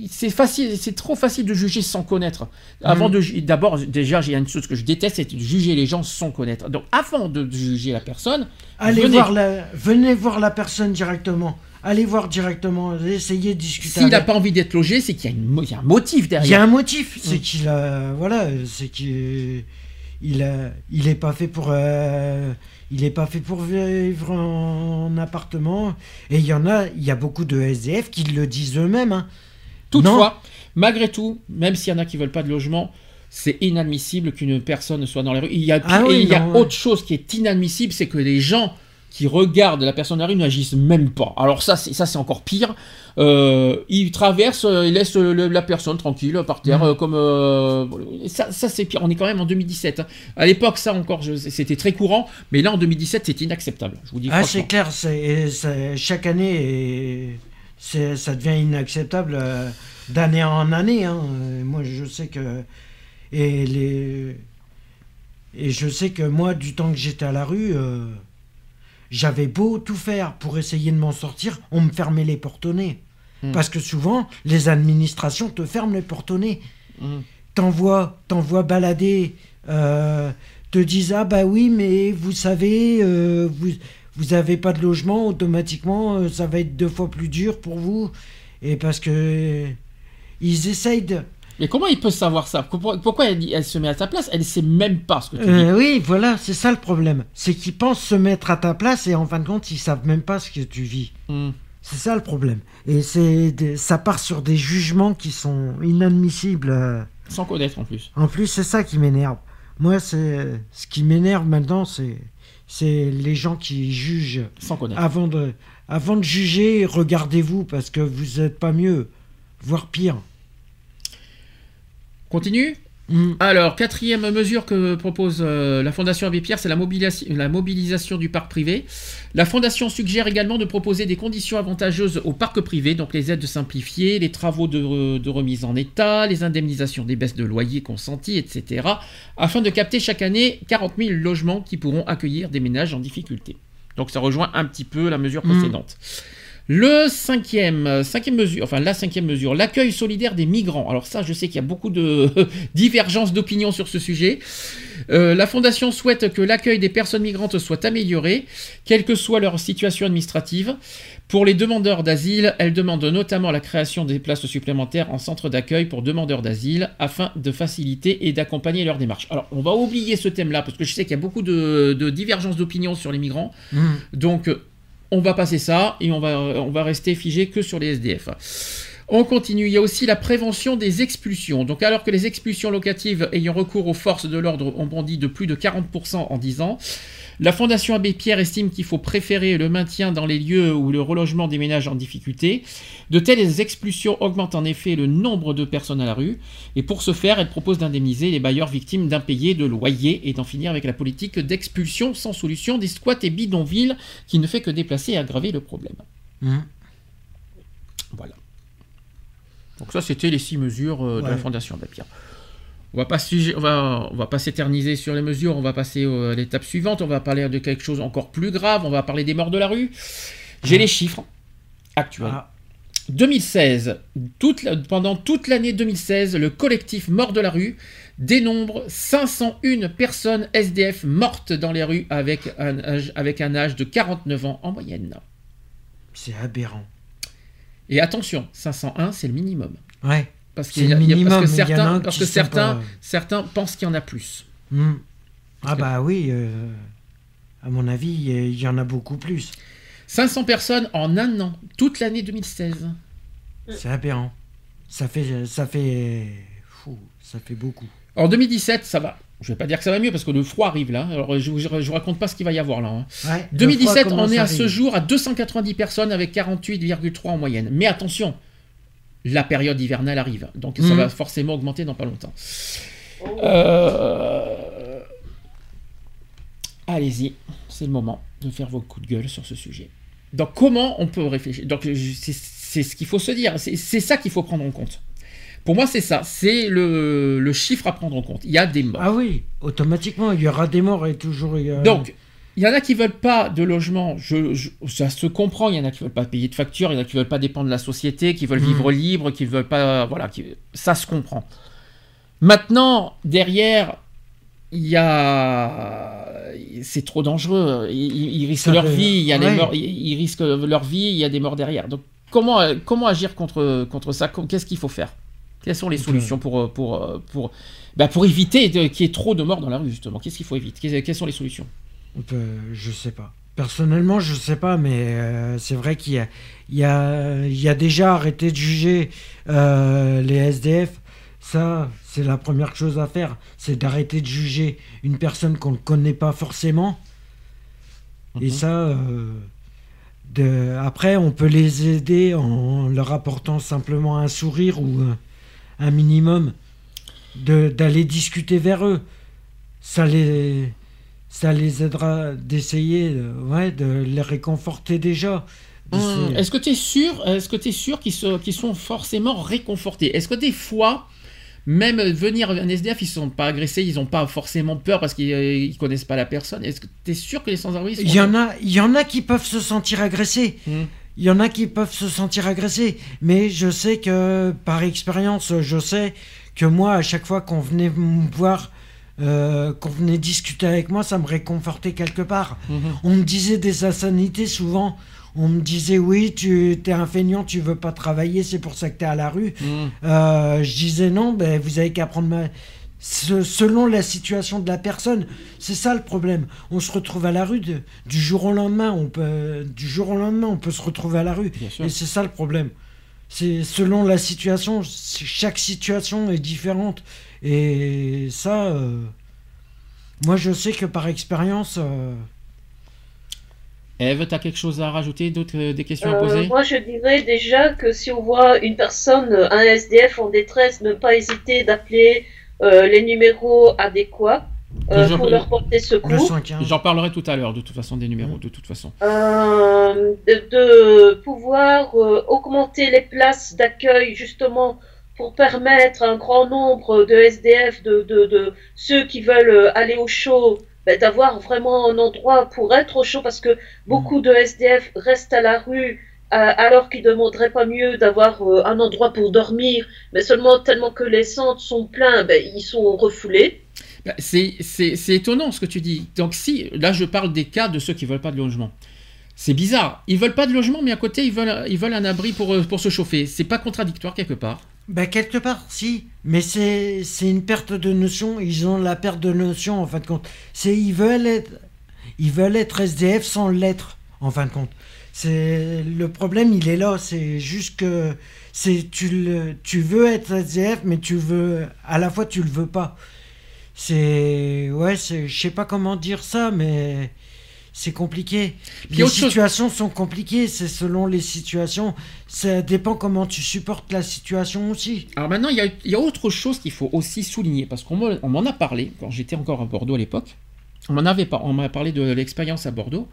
Speaker 1: c'est facile, c'est trop facile de juger sans connaître. Avant
Speaker 2: Mhm.
Speaker 1: de, d'abord, déjà, j'ai une chose que je déteste, c'est de juger les gens sans connaître. Donc, avant de juger la personne,
Speaker 2: Allez
Speaker 1: venez.
Speaker 2: voir la, venez voir la personne directement. Allez voir directement. Essayez de discuter.
Speaker 1: s'il n'a pas envie d'être logé, c'est qu'il y a, une mo- il y a un motif
Speaker 2: Il y a
Speaker 1: derrière.
Speaker 2: un motif. C'est
Speaker 1: Mm.
Speaker 2: qu'il a, voilà, c'est qu'il, il a, il est pas fait pour, euh, il est pas fait pour vivre en appartement. Et il y en a, il y a beaucoup de SDF qui le disent eux-mêmes. hein.
Speaker 1: Toutefois, malgré tout, même s'il y en a qui veulent pas de logement, c'est inadmissible qu'une personne soit dans la rue. Il y a,
Speaker 2: Ah
Speaker 1: et
Speaker 2: oui,
Speaker 1: il y a
Speaker 2: ouais.
Speaker 1: autre chose qui est inadmissible, c'est que les gens qui regardent la personne rue n'agissent même pas. Alors ça, c'est ça, c'est encore pire. Euh, ils traversent, euh, ils laissent le- la personne tranquille par terre,
Speaker 2: Mhm.
Speaker 1: euh, comme euh, ça, ça c'est pire. On est quand même en 2017. hein. À l'époque, ça encore, c'était très courant, mais là en 2017, c'est inacceptable. Je vous dis
Speaker 2: Ah, c'est clair. C'est, chaque année, et ça devient inacceptable euh, d'année en année. hein. Euh, Moi, je sais que et les et je sais que moi, du temps que j'étais à la rue. J'avais beau tout faire pour essayer de m'en sortir, on me fermait les portes au nez.
Speaker 1: Hmm.
Speaker 2: Parce que souvent, les administrations te ferment les portes au nez.
Speaker 1: Mhm.
Speaker 2: T'envoies, t'envoies balader, euh, te disent ah bah oui mais vous savez euh, vous vous avez pas de logement automatiquement euh, ça va être deux fois plus dur pour vous et parce que ils essayent de
Speaker 1: Mais comment il peut savoir ça? Pourquoi, elle, elle se met à ta place? Elle sait même pas ce que tu dis.
Speaker 2: Euh, oui voilà c'est ça le problème c'est qu'ils pensent se mettre à ta place et en fin de compte ils savent même pas ce que tu vis
Speaker 1: Mhm.
Speaker 2: c'est ça le problème et c'est ça part sur des jugements qui sont inadmissibles euh.
Speaker 1: Sans connaître en plus.
Speaker 2: En plus, c'est ça qui m'énerve. Moi, c'est ce qui m'énerve maintenant, c'est c'est les gens qui jugent
Speaker 1: Sans connaître.
Speaker 2: avant de avant de juger. Regardez-vous parce que vous n'êtes pas mieux, voire pire.
Speaker 1: Continue
Speaker 2: Hmm.
Speaker 1: Alors, quatrième mesure que propose euh, la Fondation Abbé Pierre, c'est la, mobilisation- la mobilisation du parc privé. La Fondation suggère également de proposer des conditions avantageuses au parc privé, donc les aides simplifiées, les travaux de remise en état, les indemnisations des baisses de loyers consenties, etc., afin de capter chaque année 40 000 logements qui pourront accueillir des ménages en difficulté. Donc ça rejoint un petit peu la mesure
Speaker 2: Mm.
Speaker 1: précédente. Le cinquième, cinquième mesure, enfin la cinquième mesure, l'accueil solidaire des migrants. Alors ça, je sais qu'il y a beaucoup de [laughs] divergences d'opinion sur ce sujet. Euh, la Fondation souhaite que l'accueil des personnes migrantes soit amélioré, quelle que soit leur situation administrative. Pour les demandeurs d'asile, elle demande notamment la création des places supplémentaires en centre d'accueil pour demandeurs d'asile afin de faciliter et d'accompagner leur démarche. Alors, on va oublier ce thème-là parce que je sais qu'il y a beaucoup de, de divergences d'opinion sur les migrants.
Speaker 2: Mmh.
Speaker 1: Donc, on va passer ça et on va, on va rester figé que sur les SDF. On continue, il y a aussi la prévention des expulsions. Donc alors que les expulsions locatives ayant recours aux forces de l'ordre ont bondi de plus de 40% en 10 ans, la Fondation Abbé Pierre estime qu'il faut préférer le maintien dans les lieux où le relogement des ménages en difficulté. De telles expulsions augmentent en effet le nombre de personnes à la rue, et pour ce faire, elle propose d'indemniser les bailleurs victimes d'impayés de loyers et d'en finir avec la politique d'expulsion sans solution des squats et bidonvilles qui ne fait que déplacer et aggraver le problème.
Speaker 2: Mmh.
Speaker 1: Voilà. Donc ça, c'était les six mesures euh, de la. Fondation Abbé Pierre. On va pas, on va, on va pas s'éterniser sur les mesures, on va passer à l'étape suivante, on va parler de quelque chose encore plus grave, on va parler des morts de la rue. J'ai les chiffres actuels.
Speaker 2: Ah,
Speaker 1: 2016, toute la- pendant toute l'année 2016, le collectif Mort de la rue dénombre 501 personnes SDF mortes dans les rues avec un âge, avec un âge de 49 ans en moyenne.
Speaker 2: c'est aberrant.
Speaker 1: Et attention, 501 c'est le minimum.
Speaker 2: Ouais.
Speaker 1: Parce, qu'il y a- parce que
Speaker 2: mais il y en a
Speaker 1: certains, parce que
Speaker 2: sont
Speaker 1: certains,
Speaker 2: pas-
Speaker 1: certains pensent qu'il y en a plus.
Speaker 2: Mmh.
Speaker 1: Parce
Speaker 2: Ah
Speaker 1: que-
Speaker 2: bah oui, euh, à mon avis, il y- en a beaucoup plus.
Speaker 1: 500 personnes en un an, toute l'année 2016.
Speaker 2: C'est aberrant. Ça fait, ça fait, fou, ça fait beaucoup.
Speaker 1: En 2017, ça va. Je vais pas dire que ça va mieux parce que le froid arrive là. Alors je vous, je vous raconte pas ce qu'il va y avoir là. hein.
Speaker 2: Ouais, le
Speaker 1: 2017,
Speaker 2: froid
Speaker 1: on est à ce jour à 290 personnes avec 48,3 en moyenne. Mais attention, la période hivernale arrive. Donc ça
Speaker 2: Mhm.
Speaker 1: va forcément augmenter dans pas longtemps.
Speaker 3: Oh.
Speaker 1: Euh, Allez-y, c'est le moment de faire vos coups de gueule sur ce sujet. Donc comment on peut réfléchir? Donc c'est ce qu'il faut se dire, c'est c'est ça qu'il faut prendre en compte. Pour moi c'est ça, c'est le, le chiffre à prendre en compte. Il y a des morts.
Speaker 2: Ah oui, automatiquement, il y aura des morts et toujours. il y a-
Speaker 1: Donc, il y en a qui veulent pas de logement, je, je- ça se comprend, il y en a qui veulent pas payer de facture, il y en a qui veulent pas dépendre de la société, qui veulent
Speaker 2: Mhm.
Speaker 1: vivre libre, qui veulent pas... Voilà, qui- ça se comprend. Maintenant, derrière, il y a... C'est trop dangereux, ils, risquent
Speaker 2: Ça
Speaker 1: leur vie, il y a des morts, ils, risquent leur vie, il y a des morts derrière. Donc, comment, comment agir contre, contre ça? Qu'est-ce qu'il faut faire? Quelles sont les solutions pour, pour, pour, bah, pour éviter qu'il y ait trop de morts dans la rue, justement? Qu'est-ce qu'il faut éviter? Quelles- sont les solutions?
Speaker 2: Je sais pas. Personnellement, je sais pas, mais euh, c'est vrai qu'il y a, il y, a, il y a déjà arrêté de juger euh, les SDF. Ça, c'est la première chose à faire, c'est d'arrêter de juger une personne qu'on ne connaît pas forcément. Et
Speaker 1: Mhm.
Speaker 2: ça, euh, de, après, on peut les aider en leur apportant simplement un sourire ou un, un minimum d'aller discuter vers eux. Ça les, ça les aidera d'essayer euh, ouais, de les réconforter déjà.
Speaker 1: Hum, Est-ce que tu es sûr, est-ce que es sûr qu'ils sont forcément réconfortés? Est-ce que des fois, même venir un SDF, ils ne sont pas agressés, ils n'ont pas forcément peur parce qu'ils ne connaissent pas la personne? Est-ce que tu es sûr que les sans-abri sont...
Speaker 2: Il y, en a, il y en a qui peuvent se sentir agressés.
Speaker 1: Hum.
Speaker 2: Il y en a qui peuvent se sentir agressés. Mais je sais que, par expérience, je sais que moi, à chaque fois qu'on venait me voir, euh, qu'on venait discuter avec moi, ça me réconfortait quelque part.
Speaker 1: Mhm.
Speaker 2: On me disait des insanités souvent. On me disait, oui, tu es un feignant, tu veux pas travailler, c'est pour ça que tu es à la rue.
Speaker 1: Hum.
Speaker 2: Euh, je disais non, ben, vous avez qu'à prendre ma... Ce- selon la situation de la personne, c'est ça le problème. On se retrouve à la rue de- du jour au lendemain. On peut, du jour au lendemain, on peut se retrouver à la rue. Et c'est ça le problème. C'est selon la situation. Chaque situation est différente. Et ça, euh, moi, je sais que par expérience, euh,
Speaker 1: Eve, tu as quelque chose à rajouter, d'autres euh, des questions à poser?
Speaker 3: moi, je dirais déjà que si on voit une personne, un SDF en détresse, ne pas hésiter d'appeler euh, les numéros adéquats euh, pour leur porter secours.
Speaker 2: 115.
Speaker 1: J'en parlerai tout à l'heure, de toute façon, des numéros, de toute façon.
Speaker 3: Euh, de, de pouvoir euh, augmenter les places d'accueil justement pour permettre à un grand nombre de SDF, de, de, de ceux qui veulent euh, aller au chaud, ben, d'avoir vraiment un endroit pour être au chaud parce que beaucoup de SDF restent à la rue alors qu'il ne demanderait pas mieux d'avoir euh, un endroit pour dormir, mais seulement tellement que les centres sont pleins, ben, ils sont refoulés.
Speaker 1: Bah, c'est étonnant ce que tu dis. Donc si, là je parle des cas de ceux qui veulent pas de logement. C'est bizarre. Ils veulent pas de logement, mais à côté ils veulent, ils veulent un abri pour, pour se chauffer. C'est pas contradictoire quelque part.
Speaker 2: Ben quelque part, si. Mais c'est une perte de notion. Ils ont la perte de notion en fin de compte. C'est ils veulent être, ils veulent être SDF sans l'être en fin de compte. C'est le problème, il est là. C'est juste que c'est tu tu veux être SDF, mais tu veux à la fois tu le veux pas. C'est ouais, c'est je sais pas comment dire ça, mais c'est compliqué. les situations sont compliquées, c'est selon les situations. Ça dépend comment tu supportes la situation aussi.
Speaker 1: Alors maintenant, il y, y a, autre chose qu'il faut aussi souligner, parce qu'on m'en a parlé quand j'étais encore à Bordeaux à l'époque. On m'en avait on m'a parlé de l'expérience à Bordeaux.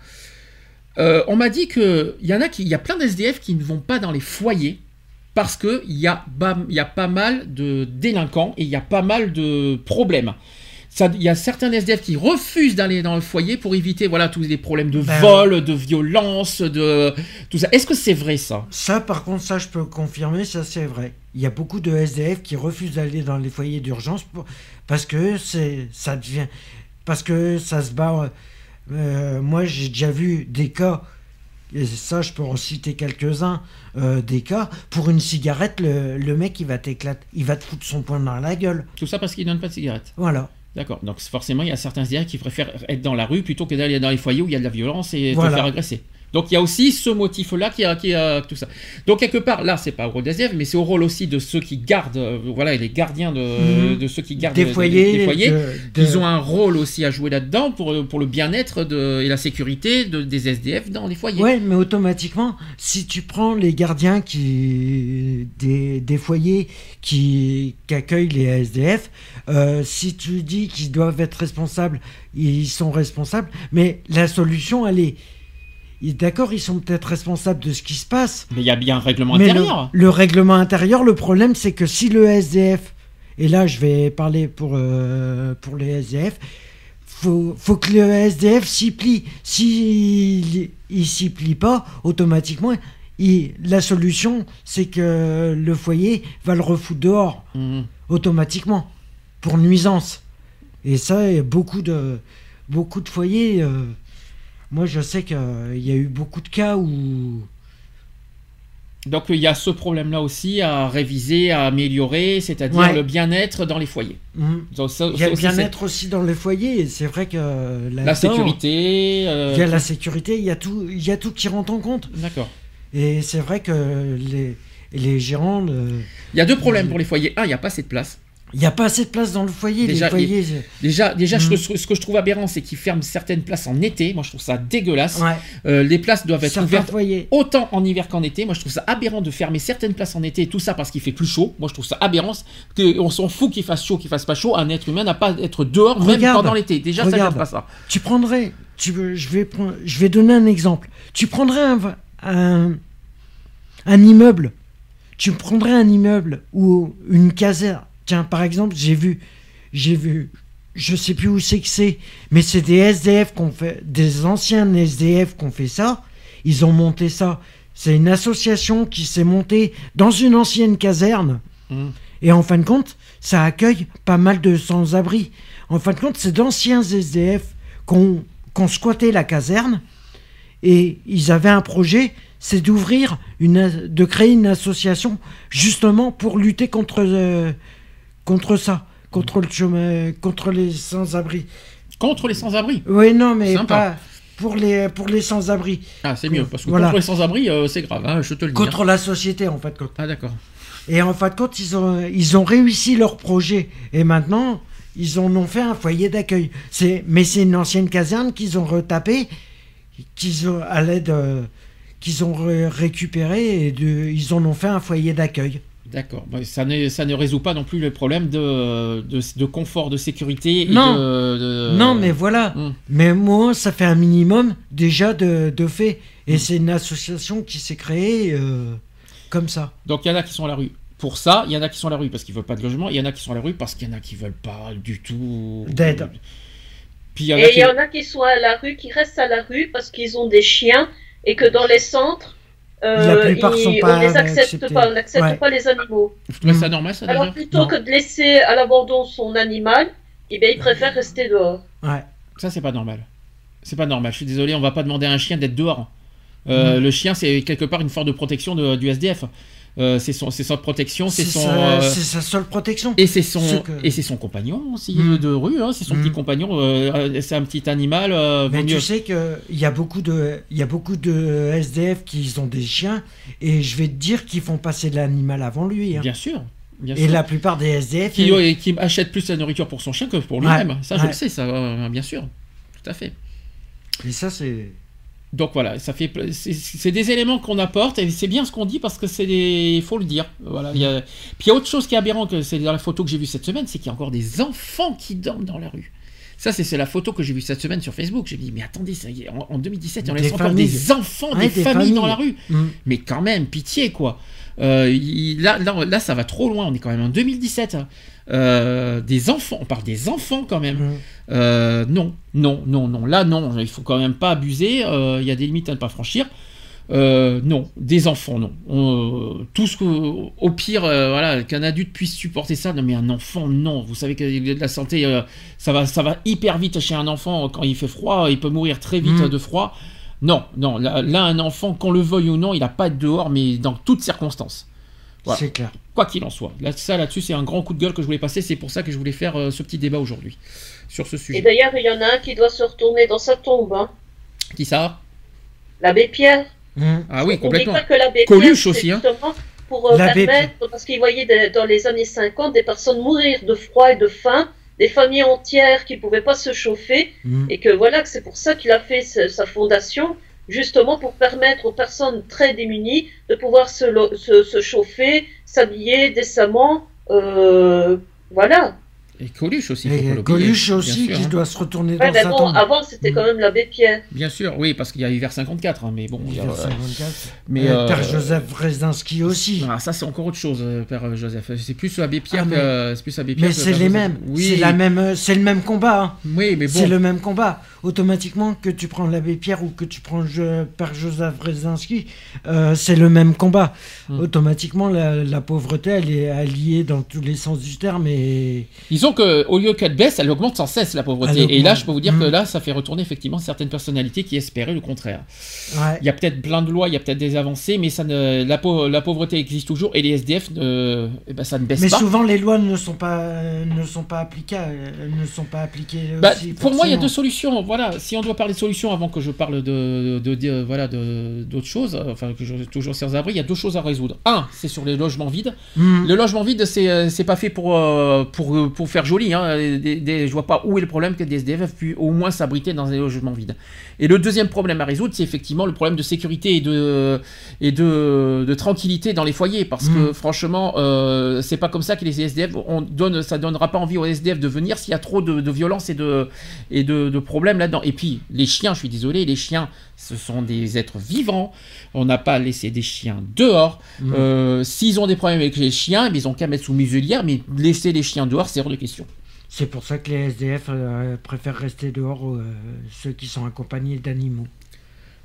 Speaker 1: Euh, on m'a dit qu'il y en a qui, il y a plein d'SDF qui ne vont pas dans les foyers parce qu'il y, a, y a pas mal de délinquants et il y a pas mal de problèmes. Il y a certains SDF qui refusent d'aller dans le foyer pour éviter voilà tous les problèmes de ben vol, de violence, de tout ça. Est-ce que c'est vrai ça?
Speaker 2: Ça, par contre, ça je peux confirmer, ça c'est vrai. Il y a beaucoup de SDF qui refusent d'aller dans les foyers d'urgence parce que c'est ça devient parce que ça se bat euh, moi, j'ai déjà vu des cas, et ça, je peux en citer quelques-uns, euh, des cas, pour une cigarette, le, mec, il va t'éclater, il va te foutre son poing dans la gueule.
Speaker 1: Tout ça parce qu'il donne pas de cigarette.
Speaker 2: Voilà.
Speaker 1: D'accord. Donc forcément, il y a certains SDR qui préfèrent être dans la rue plutôt que d'aller dans les foyers où il y a de la violence et se faire agresser. Donc il y a aussi ce motif-là qui a, qui a tout ça. Donc quelque part, là, c'est pas au rôle des mais c'est au rôle aussi de ceux qui gardent, euh, voilà, les gardiens de, mhm. de ceux qui gardent
Speaker 2: des foyers.
Speaker 1: Des, foyers. Ils ont un rôle aussi à jouer là-dedans pour, pour le bien-être et la sécurité de, des SDF dans les foyers.
Speaker 2: Ouais, mais automatiquement, si tu prends les gardiens qui, des, des foyers qui, qui, accueillent les SDF, euh, si tu dis qu'ils doivent être responsables, ils sont responsables, mais la solution, elle est D'accord, ils sont peut-être responsables de ce qui se passe.
Speaker 1: Mais il y a bien un règlement intérieur.
Speaker 2: Le, règlement intérieur, le problème, c'est que si le SDF, et là je vais parler pour, euh, pour les SDF, faut, faut que le SDF s'y plie. S'il ne s'y plie pas, automatiquement, la solution, c'est que le foyer va le refouler dehors, mhm. automatiquement, pour nuisance. Et ça, beaucoup de, beaucoup de foyers. Euh, moi, je sais qu'il y a eu beaucoup de cas où.
Speaker 1: Donc, il y a ce problème-là aussi à réviser, à améliorer, c'est-à-dire le bien-être dans les foyers.
Speaker 2: Mhm. il y a le bien-être aussi dans les foyers, c'est vrai que.
Speaker 1: La sécurité.
Speaker 2: Euh, il y a la sécurité, il y a tout, il y a tout qui rentre en compte.
Speaker 1: D'accord.
Speaker 2: Et c'est vrai que les, les gérants.
Speaker 1: Il y a deux problèmes pour les foyers. Un, il n'y a pas assez de place.
Speaker 2: Il n'y a pas assez de place dans le foyer. Déjà, les foyers,
Speaker 1: déjà, déjà mm. ce que je trouve aberrant, c'est qu'ils ferment certaines places en été. Moi, je trouve ça dégueulasse. Euh, les places doivent être ouvertes autant en hiver qu'en été. Moi, je trouve ça aberrant de fermer certaines places en été. Tout ça parce qu'il fait plus chaud. Moi, je trouve ça aberrant. Que on s'en fout qu'il fasse chaud, qu'il fasse pas chaud. Un être humain n'a pas à être dehors même pendant l'été. Déjà, ça ça pas ça.
Speaker 2: Tu prendrais, tu veux, je vais je vais donner un exemple. Tu prendrais un, un, un immeuble. Tu prendrais un immeuble ou une caserne Tiens, par exemple, j'ai vu, j'ai vu, je sais plus où c'est que c'est, mais c'est des SDF qu'on fait, des anciens SDF qu'on fait ça. Ils ont monté ça. C'est une association qui s'est montée dans une ancienne caserne. Mmh. Et en fin de compte, ça accueille pas mal de sans-abri. En fin de compte, c'est d'anciens SDF qu'on ont squatté la caserne et ils avaient un projet, c'est d'ouvrir une, de créer une association justement pour lutter contre euh, contre ça, contre le chemin, contre les sans-abri.
Speaker 1: Contre les sans-abri
Speaker 2: Oui, non, mais pas pour les, pour les sans-abri.
Speaker 1: Ah, c'est mieux, parce que contre les sans-abri, euh, c'est grave, hein, je te le dis.
Speaker 2: Contre hein. la société, en fait.
Speaker 1: Ah, d'accord.
Speaker 2: Et en fait, quand ils ont, ils ont réussi leur projet, et maintenant, ils en ont fait un foyer d'accueil. C'est, mais c'est une ancienne caserne qu'ils ont retapé, qu'ils ont, à l'aide, euh, qu'ils ont récupéré, et de, ils en ont fait un foyer d'accueil.
Speaker 1: D'accord. Ça ne, ça ne résout pas non plus le problème de, de, confort, de sécurité. non. De,
Speaker 2: non, mais voilà. Hmm. Mais moi, ça fait un minimum déjà de, de fait. Et hmm. c'est une association qui s'est créée euh, comme ça.
Speaker 1: Donc il y en a qui sont à la rue. Pour ça, il y en a qui sont à la rue parce qu'ils veulent pas de logement. Il y en a qui sont à la rue parce qu'il y en a qui veulent pas du tout
Speaker 2: d'aide.
Speaker 3: Et il y en a qui sont à la rue, qui restent à la rue parce qu'ils ont des chiens et que dans les centres,
Speaker 2: La plupart
Speaker 3: ils-
Speaker 2: sont
Speaker 3: on les accepte pas, on n'accepte
Speaker 2: Ouais.
Speaker 3: pas les animaux.
Speaker 1: Vous trouvez ça normal, ça,
Speaker 3: Alors
Speaker 1: déjà
Speaker 3: plutôt
Speaker 2: Non.
Speaker 3: que de laisser à l'abandon son animal, eh bien, il préfère rester dehors.
Speaker 2: Ouais.
Speaker 1: Ça, c'est pas normal. C'est pas normal. Je suis désolé, on va pas demander à un chien d'être dehors. Euh. Le chien, c'est quelque part une forme de protection de- du SDF. Euh, c'est son, c'est sa protection, c'est son.
Speaker 2: sa,
Speaker 1: euh,
Speaker 2: c'est sa seule protection.
Speaker 1: Et c'est son,
Speaker 2: que-
Speaker 1: et c'est son compagnon aussi
Speaker 2: Mm.
Speaker 1: de rue, hein, c'est son
Speaker 2: Mm.
Speaker 1: petit compagnon, euh, c'est un petit animal,
Speaker 2: Mais
Speaker 1: mieux.
Speaker 2: tu sais que il y a beaucoup de il y a beaucoup de SDF qui ont des chiens et je vais te dire qu'ils font passer l'animal avant lui. hein.
Speaker 1: Bien sûr, bien
Speaker 2: Et
Speaker 1: sûr.
Speaker 2: la plupart des SDF
Speaker 1: Qui, et qui achète plus la nourriture pour son chien que pour lui-même.
Speaker 2: Ouais,
Speaker 1: Ça, je le sais, ça, bien sûr. Tout à fait.
Speaker 2: et ça c'est
Speaker 1: Donc voilà, ça fait, c'est- des éléments qu'on apporte et c'est bien ce qu'on dit parce que c'est des, il faut le dire. Voilà. il y a- Puis il y a autre chose qui est aberrant que c'est dans la photo que j'ai vue cette semaine, c'est qu'il y a encore des enfants qui dorment dans la rue. Ça, c'est c'est la photo que j'ai vue cette semaine sur Facebook. J'ai dit, mais attendez, ça y est, en, en 2017, on
Speaker 2: Des
Speaker 1: laisse encore des enfants,
Speaker 2: Ouais,
Speaker 1: des,
Speaker 2: des
Speaker 1: familles, dans la rue.
Speaker 2: Mm.
Speaker 1: Mais quand même, pitié, quoi. Euh, il- là, là, là, ça va trop loin. On est quand même en 2017. hein. Euh, des enfants, on parle des enfants quand même.
Speaker 2: Mm.
Speaker 1: Euh, non, non, non, non. Là, non, il faut quand même pas abuser. euh, Il y a des limites à ne pas franchir. Non, des enfants, non. On- tout ce que, au pire, voilà, qu'un adulte puisse supporter ça, non, mais un enfant, non. Vous savez que la santé, ça va, ça va hyper vite chez un enfant quand il fait froid, il peut mourir très vite
Speaker 2: Mm.
Speaker 1: euh, de froid. Non, non. Là, là, un enfant, qu'on le veuille ou non, il n'a pas être dehors, mais dans toutes circonstances. Voilà.
Speaker 2: c'est clair.
Speaker 1: Quoi qu'il en soit. Là, ça, là-dessus, c'est un grand coup de gueule que je voulais passer. C'est pour ça que je voulais faire euh, ce petit débat aujourd'hui sur ce
Speaker 3: Et
Speaker 1: sujet.
Speaker 3: d'ailleurs, il y en a un qui doit se retourner dans sa tombe. Hein.
Speaker 1: Qui ça?
Speaker 3: L'abbé Pierre.
Speaker 2: Mm.
Speaker 1: Ah oui, complètement.
Speaker 3: pas que l'abbé
Speaker 1: Coluche
Speaker 3: Pierre,
Speaker 1: aussi, hein.
Speaker 3: pour euh, permettre, parce qu'il voyait des- dans les années 50 des personnes mourir de froid et de faim, des familles entières qui ne pouvaient pas se chauffer,
Speaker 2: Mm.
Speaker 3: et que voilà, que c'est pour ça qu'il a fait ce- sa fondation, justement pour permettre aux personnes très démunies de pouvoir se, se, se chauffer, s'habiller décemment, euh, voilà.
Speaker 1: Et Coluche aussi.
Speaker 2: Et Coluche aussi
Speaker 1: sûr,
Speaker 2: qui
Speaker 1: hein.
Speaker 2: doit se retourner
Speaker 3: Ouais,
Speaker 2: dans
Speaker 3: mais
Speaker 2: sa
Speaker 3: bon,
Speaker 2: tombe.
Speaker 3: avant c'était quand même l'abbé Pierre.
Speaker 1: Bien sûr, oui, parce qu'il y a eu vers 54, hein, mais bon. il y a-
Speaker 2: Vers 54.
Speaker 1: mais,
Speaker 2: Euh,
Speaker 1: euh,
Speaker 2: Père Joseph Rezinski aussi.
Speaker 1: Ah, ça c'est encore autre chose, euh, Père euh, Joseph. C'est plus Abbé Pierre,
Speaker 2: Ah, mais-
Speaker 1: que- euh, c'est plus Abbé Pierre.
Speaker 2: Mais c'est les
Speaker 1: Joseph.
Speaker 2: mêmes.
Speaker 1: Oui,
Speaker 2: C'est la même. euh, C'est le même combat. hein.
Speaker 1: oui, mais
Speaker 2: C'est
Speaker 1: bon.
Speaker 2: le même combat. Automatiquement, que tu prends l'abbé Pierre ou que tu prends je, Père Joseph Rezinski, euh, c'est le même combat.
Speaker 1: Hmm.
Speaker 2: Automatiquement, la, la pauvreté, elle est alliée dans tous les sens du terme. Et
Speaker 1: Disons que au lieu qu'elle baisse, elle augmente sans cesse la pauvreté. Et là, je peux vous dire
Speaker 2: Mm.
Speaker 1: que là, ça fait retourner effectivement certaines personnalités qui espéraient le contraire.
Speaker 2: ouais.
Speaker 1: Il y a peut-être plein de lois, il y a peut-être des avancées, mais ça ne, la, pau- la pauvreté existe toujours et les SDF, ne, eh ben, ça ne baisse
Speaker 2: Mais
Speaker 1: pas.
Speaker 2: souvent, les lois ne sont pas, ne sont pas appliquées. euh, Ne sont pas appliquées
Speaker 1: Bah,
Speaker 2: aussi,
Speaker 1: pour moi, il y a deux solutions. Voilà, si on doit parler de solutions avant que je parle de, de, de- voilà d'autres choses, enfin que je toujours sans abri, il y a deux choses à résoudre. Un, c'est sur les logements vides.
Speaker 2: Hmm.
Speaker 1: Le logement vide, c'est euh, pas fait pour pour euh, pour faire joli. Hein. Des, des- je vois pas où est le problème que des SDF puissent au moins s'abriter dans des logements vides. Et le deuxième problème à résoudre, c'est effectivement le problème de sécurité et de et de, de tranquillité dans les foyers, parce que
Speaker 2: Mm.
Speaker 1: franchement, euh, c'est pas comme ça que les SDF on donne, ça donnera pas envie aux SDF de venir s'il y a trop de, de violence et de et de, de problèmes là-dedans. Et puis les chiens, je suis désolé, les chiens, ce sont des êtres vivants. On n'a pas laissé des chiens dehors.
Speaker 2: Mm.
Speaker 1: Euh, S'ils ont des problèmes avec les chiens, eh ils ont qu'à mettre sous muselière, mais laisser les chiens dehors, c'est hors de question.
Speaker 2: C'est pour ça que les SDF euh, préfèrent rester dehors, euh, ceux qui sont accompagnés d'animaux.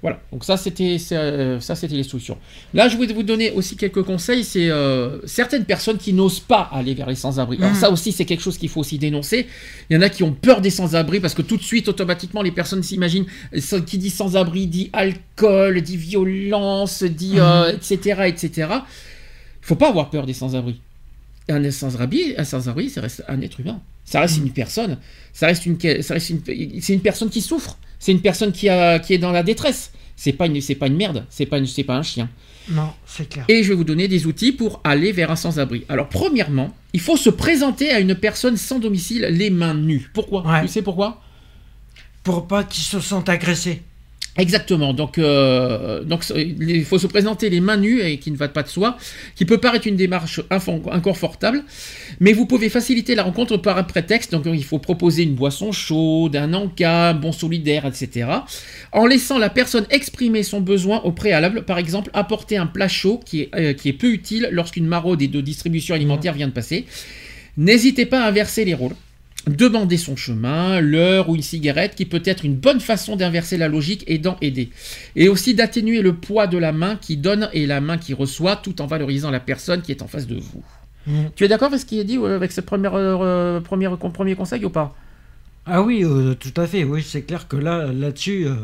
Speaker 1: Voilà, donc ça c'était c'est, euh, ça c'était les solutions. Là, je voulais vous donner aussi quelques conseils. C'est euh, certaines personnes qui n'osent pas aller vers les sans-abri. Alors
Speaker 2: Mhm.
Speaker 1: ça aussi, c'est quelque chose qu'il faut aussi dénoncer. Il y en a qui ont peur des sans-abri parce que tout de suite, automatiquement, les personnes s'imaginent euh, ça- qui dit sans-abri dit alcool, dit violence, dit euh, etc etc. Il faut pas avoir peur des sans-abri. Un sans-abri, un sans-abri, ça reste un être humain. Ça reste une personne. Ça reste une, ça reste une, c'est une personne qui souffre. C'est une personne qui a, qui est dans la détresse. C'est pas une, c'est pas une merde. C'est pas, une- c'est pas un chien.
Speaker 2: Non, c'est clair.
Speaker 1: Et je vais vous donner des outils pour aller vers un sans-abri. Alors, premièrement, il faut se présenter à une personne sans domicile les mains nues. Pourquoi?
Speaker 2: Ouais.
Speaker 1: Tu sais pourquoi?
Speaker 2: Pour pas qu'ils se sentent agressés.
Speaker 1: Exactement. Donc, euh, donc il faut se présenter les mains nues et qui ne va pas de soi, qui peut paraître une démarche inconfortable, mais vous pouvez faciliter la rencontre par un prétexte. Donc, il faut proposer une boisson chaude, un encas, un bon solidaire, etc. En laissant la personne exprimer son besoin au préalable. Par exemple, apporter un plat chaud qui est, euh, qui est peu utile lorsqu'une maraude et de distribution alimentaire vient de passer. N'hésitez pas à inverser les rôles. Demander son chemin, l'heure ou une cigarette, qui peut être une bonne façon d'inverser la logique et d'en aider. Et aussi d'atténuer le poids de la main qui donne et la main qui reçoit, tout en valorisant la personne qui est en face de vous.
Speaker 2: Mm.
Speaker 1: Tu es d'accord avec ce qui est dit euh, avec ce premier, euh, premier, premier conseil ou pas?
Speaker 2: Ah oui, euh, tout à fait. Oui, c'est clair que là, là-dessus, euh,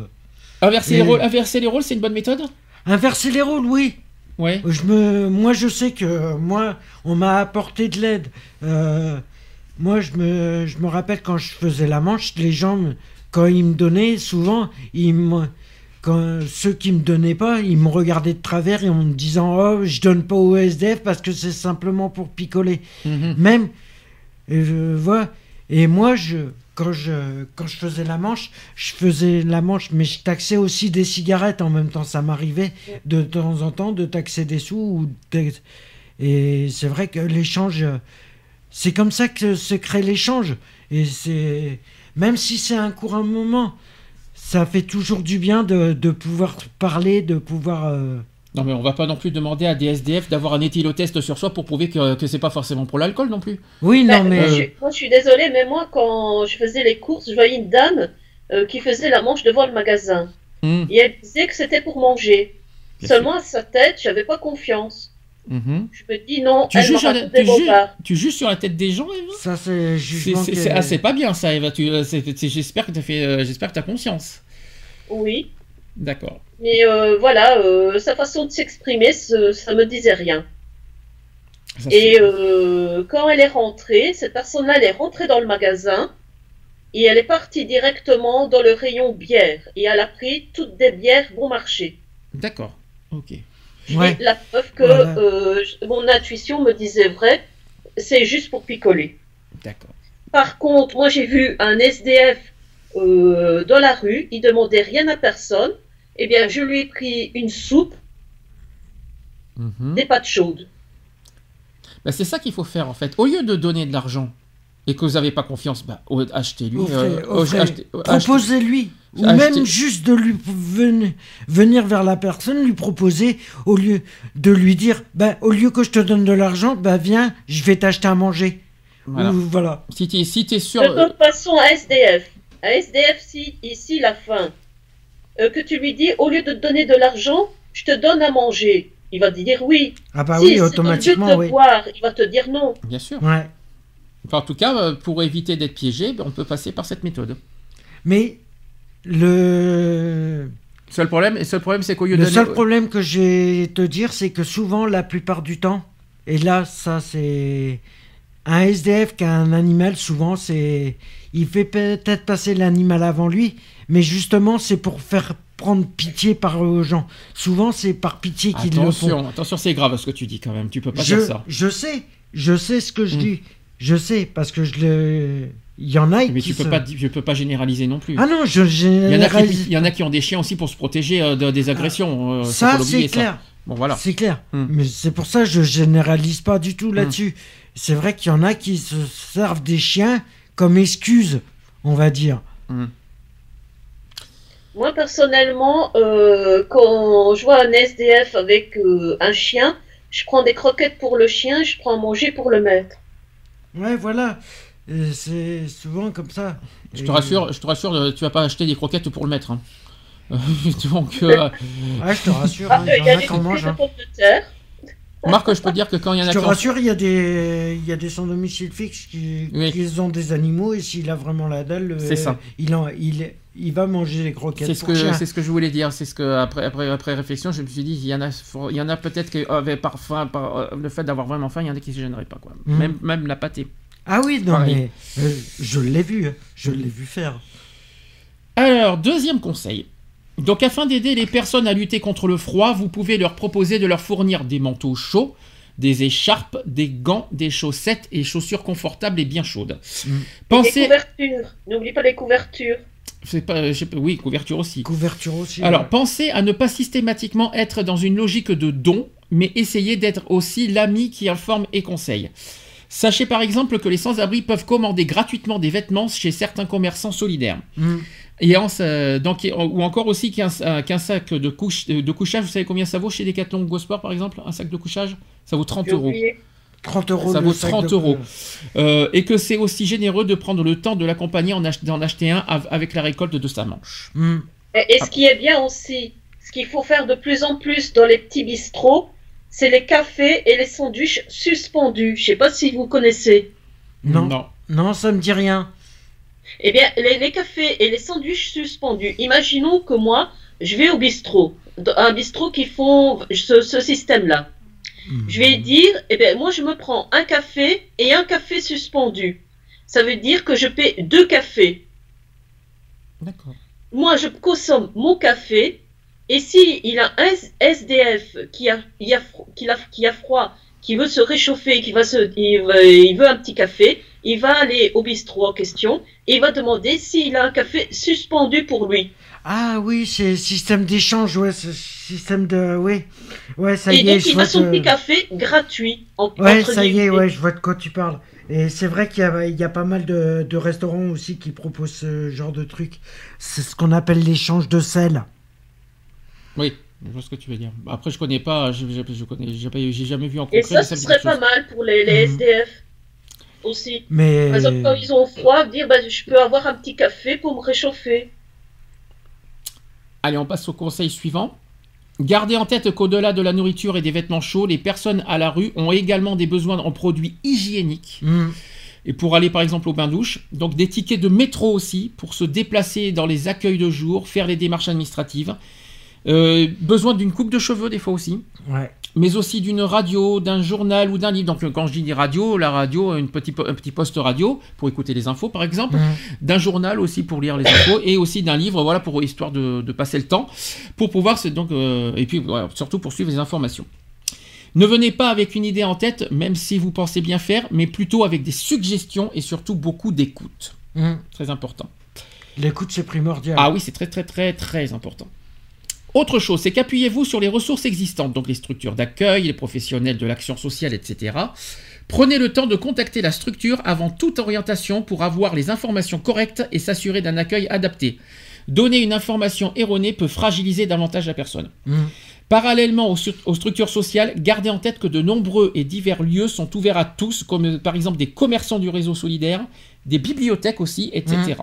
Speaker 1: inverser, les rôles, inverser les rôles, c'est une bonne méthode?
Speaker 2: Inverser les rôles, oui.
Speaker 1: Ouais.
Speaker 2: Je me, moi, je sais que moi, on m'a apporté de l'aide. Euh, moi, je me, je me rappelle quand je faisais la manche, les gens, quand ils me donnaient, souvent, ils me, quand ceux qui me donnaient pas, ils me regardaient de travers et en me disant, oh, je donne pas au SDF parce que c'est simplement pour picoler.
Speaker 1: Mhm.
Speaker 2: Même, et je vois, et moi, je, quand je, quand je faisais la manche, je faisais la manche, mais je taxais aussi des cigarettes en même temps. Ça m'arrivait de temps en temps de taxer des sous. Ou de- Et c'est vrai que l'échange, c'est comme ça que se crée l'échange. Et c'est, même si c'est un court moment, ça fait toujours du bien de, de pouvoir parler, de pouvoir. euh,
Speaker 1: Non mais on va pas non plus demander à des SDF d'avoir un éthylotest sur soi pour prouver que, que c'est pas forcément pour l'alcool non plus.
Speaker 2: Oui, non,
Speaker 3: Ben,
Speaker 2: mais.
Speaker 3: moi, je, suis- moi, je suis désolée, mais moi, quand je faisais les courses, je voyais une dame euh, qui faisait la manche devant le magasin.
Speaker 1: Mhm.
Speaker 3: Et elle disait que c'était pour manger.
Speaker 1: Bien
Speaker 3: Seulement à sa tête, j'avais pas confiance.
Speaker 1: Mhm.
Speaker 3: Je me dis non,
Speaker 1: Tu,
Speaker 3: elle
Speaker 1: juges, tu, tu sur la tête des gens, Eva?
Speaker 2: Ça, c'est jugement.
Speaker 1: c'est
Speaker 2: que-
Speaker 1: c'est- ah, c'est pas bien ça, Eva. Euh, J'espère que tu fait, euh, j'espère que as conscience.
Speaker 3: Oui.
Speaker 1: D'accord.
Speaker 3: Mais euh, voilà, euh, sa façon de s'exprimer, ça me disait rien.
Speaker 1: Ça,
Speaker 3: Et euh, quand elle est rentrée, cette personne-là, elle est rentrée dans le magasin et elle est partie directement dans le rayon bière et elle a pris toutes des bières bon marché.
Speaker 1: D'accord. Ok.
Speaker 2: Ouais.
Speaker 3: Et la preuve que
Speaker 2: Voilà.
Speaker 3: euh, mon intuition me disait vrai, c'est juste pour picoler.
Speaker 1: D'accord.
Speaker 3: Par contre, moi j'ai vu un SDF euh, dans la rue, il demandait rien à personne. Eh bien, je lui ai pris une soupe,
Speaker 1: Mhm.
Speaker 3: des pâtes chaudes.
Speaker 1: Bah, c'est ça qu'il faut faire en fait. Au lieu de donner de l'argent et que vous n'avez pas confiance, bah, au- achetez-lui. Euh, achetez-
Speaker 2: Proposez-lui. Ou même juste de lui ven- venir vers la personne, lui proposer, au lieu de lui dire, bah, au lieu que je te donne de l'argent, bah, viens, je vais t'acheter à manger.
Speaker 1: Voilà.
Speaker 2: Ou voilà.
Speaker 1: Si tu si es sûr.
Speaker 3: De
Speaker 1: euh,
Speaker 3: toute façon, à SDF, à SDF, si ici la fin, euh, que tu lui dis, au lieu de te donner de l'argent, je te donne à manger. Il va te dire oui.
Speaker 2: Ah bah
Speaker 3: si
Speaker 2: oui, automatiquement,
Speaker 3: but de
Speaker 2: oui.
Speaker 3: boire, il va te dire non.
Speaker 1: Bien sûr.
Speaker 2: Ouais.
Speaker 1: Enfin, en tout cas, euh, pour éviter d'être piégé, bah, on peut passer par cette méthode.
Speaker 2: Mais le,
Speaker 1: Seul problème, et seul problème, c'est qu'au lieu
Speaker 2: le seul problème que j'ai te dire, c'est que souvent, la plupart du temps, et là, ça, c'est un SDF qui a un animal, souvent, c'est il fait peut-être passer l'animal avant lui, mais justement, c'est pour faire prendre pitié par aux gens. Souvent, c'est par pitié qu'ils le font.
Speaker 1: Attention, attention, c'est grave ce que tu dis quand même. Tu peux pas
Speaker 2: Je,
Speaker 1: dire ça.
Speaker 2: je sais, je sais ce que je
Speaker 1: Mm.
Speaker 2: dis. Je sais, parce que je le. Il y en a
Speaker 1: Mais
Speaker 2: qui
Speaker 1: tu peux
Speaker 2: se-
Speaker 1: pas, tu peux pas généraliser non plus.
Speaker 2: Ah non, je
Speaker 1: il, y en a qui,
Speaker 2: généralise.
Speaker 1: il y en a qui ont des chiens aussi pour se protéger euh, de- des agressions. euh,
Speaker 2: Ça, c'est clair.
Speaker 1: Bon, voilà.
Speaker 2: C'est clair.
Speaker 1: Mm.
Speaker 2: Mais c'est pour ça que je généralise pas du tout là-dessus. C'est vrai qu'il y en a qui se servent des chiens comme excuse, on va dire.
Speaker 3: Moi, personnellement, euh, quand je vois un SDF avec euh, un chien, je prends des croquettes pour le chien, je prends à manger pour le maître.
Speaker 2: Ouais, voilà. Et C'est souvent comme ça.
Speaker 1: Je
Speaker 2: Et-
Speaker 1: te rassure, je te rassure, euh, tu vas pas acheter des croquettes pour le mettre. hein. [laughs] Donc, euh, [laughs]
Speaker 2: Ah, je te rassure,
Speaker 3: Ah,
Speaker 2: hein,
Speaker 3: euh,
Speaker 2: il y
Speaker 3: y
Speaker 2: en
Speaker 3: a
Speaker 2: qui mangent. hein.
Speaker 1: Marc, je peux dire que quand il y en a
Speaker 2: Je te rassure, il y a des, il y a des sans domicile fixe qui,
Speaker 1: Oui.
Speaker 2: qui ont des animaux et s'il a vraiment la dalle,
Speaker 1: C'est
Speaker 2: euh,
Speaker 1: ça.
Speaker 2: Il, en, il, il va manger les croquettes.
Speaker 1: C'est ce
Speaker 2: pour
Speaker 1: que c'est ce que je voulais dire. C'est ce que après après après réflexion, je me suis dit il y en a il y en a peut-être qui avaient par faim par euh, le fait d'avoir vraiment faim, il y en a qui se gêneraient pas quoi.
Speaker 2: Mhm.
Speaker 1: Même même la pâtée.
Speaker 2: Ah oui, non
Speaker 1: Pareil.
Speaker 2: mais euh, je l'ai vu, hein. je l'ai vu faire.
Speaker 1: Alors, deuxième conseil. Donc, afin d'aider les personnes à lutter contre le froid, vous pouvez leur proposer de leur fournir des manteaux chauds, des écharpes, des gants, des chaussettes et chaussures confortables et bien chaudes.
Speaker 2: Mm.
Speaker 3: Les
Speaker 1: Pensez.
Speaker 3: couvertures. N'oublie pas les couvertures.
Speaker 1: C'est pas, je oui, couverture aussi.
Speaker 2: Couverture aussi.
Speaker 1: Alors,
Speaker 2: ouais.
Speaker 1: pensez à ne pas systématiquement être dans une logique de don, mais essayez d'être aussi l'ami qui informe et conseille. Sachez par exemple que les sans-abri peuvent commander gratuitement des vêtements chez certains commerçants solidaires.
Speaker 2: Mm.
Speaker 1: Et en, euh, donc, ou encore aussi qu'un qu'un sac de, couche, de couchage, vous savez combien ça vaut chez Decathlon ou Go Sport par exemple Un sac de couchage? Ça vaut 30
Speaker 3: J'ai
Speaker 1: euros.
Speaker 3: Oublié.
Speaker 2: 30 euros.
Speaker 1: Ça
Speaker 2: le
Speaker 1: vaut
Speaker 2: sac
Speaker 1: 30
Speaker 2: de-
Speaker 1: euros. Euh, et que c'est aussi généreux de prendre le temps de l'accompagner en ach- d'en acheter un av- avec la récolte de sa manche.
Speaker 2: Hmm.
Speaker 3: Et, et ce qui est bien aussi, ce qu'il faut faire de plus en plus dans les petits bistrots, c'est les cafés et les sandwichs suspendus. Je sais pas si vous connaissez.
Speaker 2: Non.
Speaker 1: non.
Speaker 2: Non, ça me dit rien.
Speaker 3: Eh bien, les, les cafés et les sandwichs suspendus. Imaginons que moi, je vais au bistrot, un bistrot qui font ce, ce système-là. Je vais dire, eh bien, moi, je me prends un café et un café suspendu. Ça veut dire que je paie deux cafés.
Speaker 1: D'accord.
Speaker 3: Moi, je consomme mon café, et si il a un SDF qui a, il a fro- qui a, qui a froid, qui veut se réchauffer, qui va se, il veut, il veut un petit café, il va aller au bistrot en question, et il va demander s'il a un café suspendu pour lui.
Speaker 2: Ah oui, c'est système d'échange, ouais, ce système de. Oui. Ouais, ça
Speaker 3: et
Speaker 2: y est,
Speaker 3: donc,
Speaker 2: je
Speaker 3: il
Speaker 2: vois
Speaker 3: a son
Speaker 2: de-
Speaker 3: petit café gratuit. En,
Speaker 2: Ouais, ça y est, ouais, je vois de quoi tu parles. Et c'est vrai qu'il y a, il y a pas mal de, de restaurants aussi qui proposent ce genre de truc. C'est ce qu'on appelle l'échange de sel.
Speaker 1: Oui, je vois ce que tu veux dire. Après, je connais pas, je, je, je connais, j'ai jamais vu en
Speaker 3: Et
Speaker 1: concret.
Speaker 3: ça,
Speaker 1: mais
Speaker 3: ce serait pas
Speaker 1: chose.
Speaker 3: mal pour les, les
Speaker 2: Mhm.
Speaker 3: SDF aussi.
Speaker 2: Mais.
Speaker 3: Par exemple, quand ils ont froid, dire bah, je peux avoir un petit café pour me réchauffer.
Speaker 1: Allez, on passe au conseil suivant. Gardez en tête qu'au-delà de la nourriture et des vêtements chauds, les personnes à la rue ont également des besoins en produits hygiéniques.
Speaker 2: Hmm.
Speaker 1: Et pour aller par exemple au bain-douche, donc des tickets de métro aussi, pour se déplacer dans les accueils de jour, faire les démarches administratives. Euh, besoin d'une coupe de cheveux des fois aussi,
Speaker 2: Ouais.
Speaker 1: Mais aussi d'une radio, d'un journal ou d'un livre. Donc quand je dis des radios, la radio, une petit, un petit poste radio pour écouter les infos par exemple,
Speaker 2: Hmm.
Speaker 1: d'un journal aussi pour lire les infos et aussi d'un livre, voilà pour histoire de, de passer le temps, pour pouvoir donc euh, et puis voilà, surtout pour suivre les informations. Ne venez pas avec une idée en tête, même si vous pensez bien faire, mais plutôt avec des suggestions et surtout beaucoup d'écoute.
Speaker 2: Hmm.
Speaker 1: Très important.
Speaker 2: L'écoute, c'est primordial.
Speaker 1: Ah oui, c'est très très très très important. Autre chose, c'est qu'appuyez-vous sur les ressources existantes, donc les structures d'accueil, les professionnels de l'action sociale, etc. Prenez le temps de contacter la structure avant toute orientation pour avoir les informations correctes et s'assurer d'un accueil adapté. Donner une information erronée peut fragiliser davantage la personne.
Speaker 2: Hmm.
Speaker 1: Parallèlement aux, stru- aux structures sociales, gardez en tête que de nombreux et divers lieux sont ouverts à tous, comme par exemple des commerçants du réseau solidaire, des bibliothèques aussi, etc.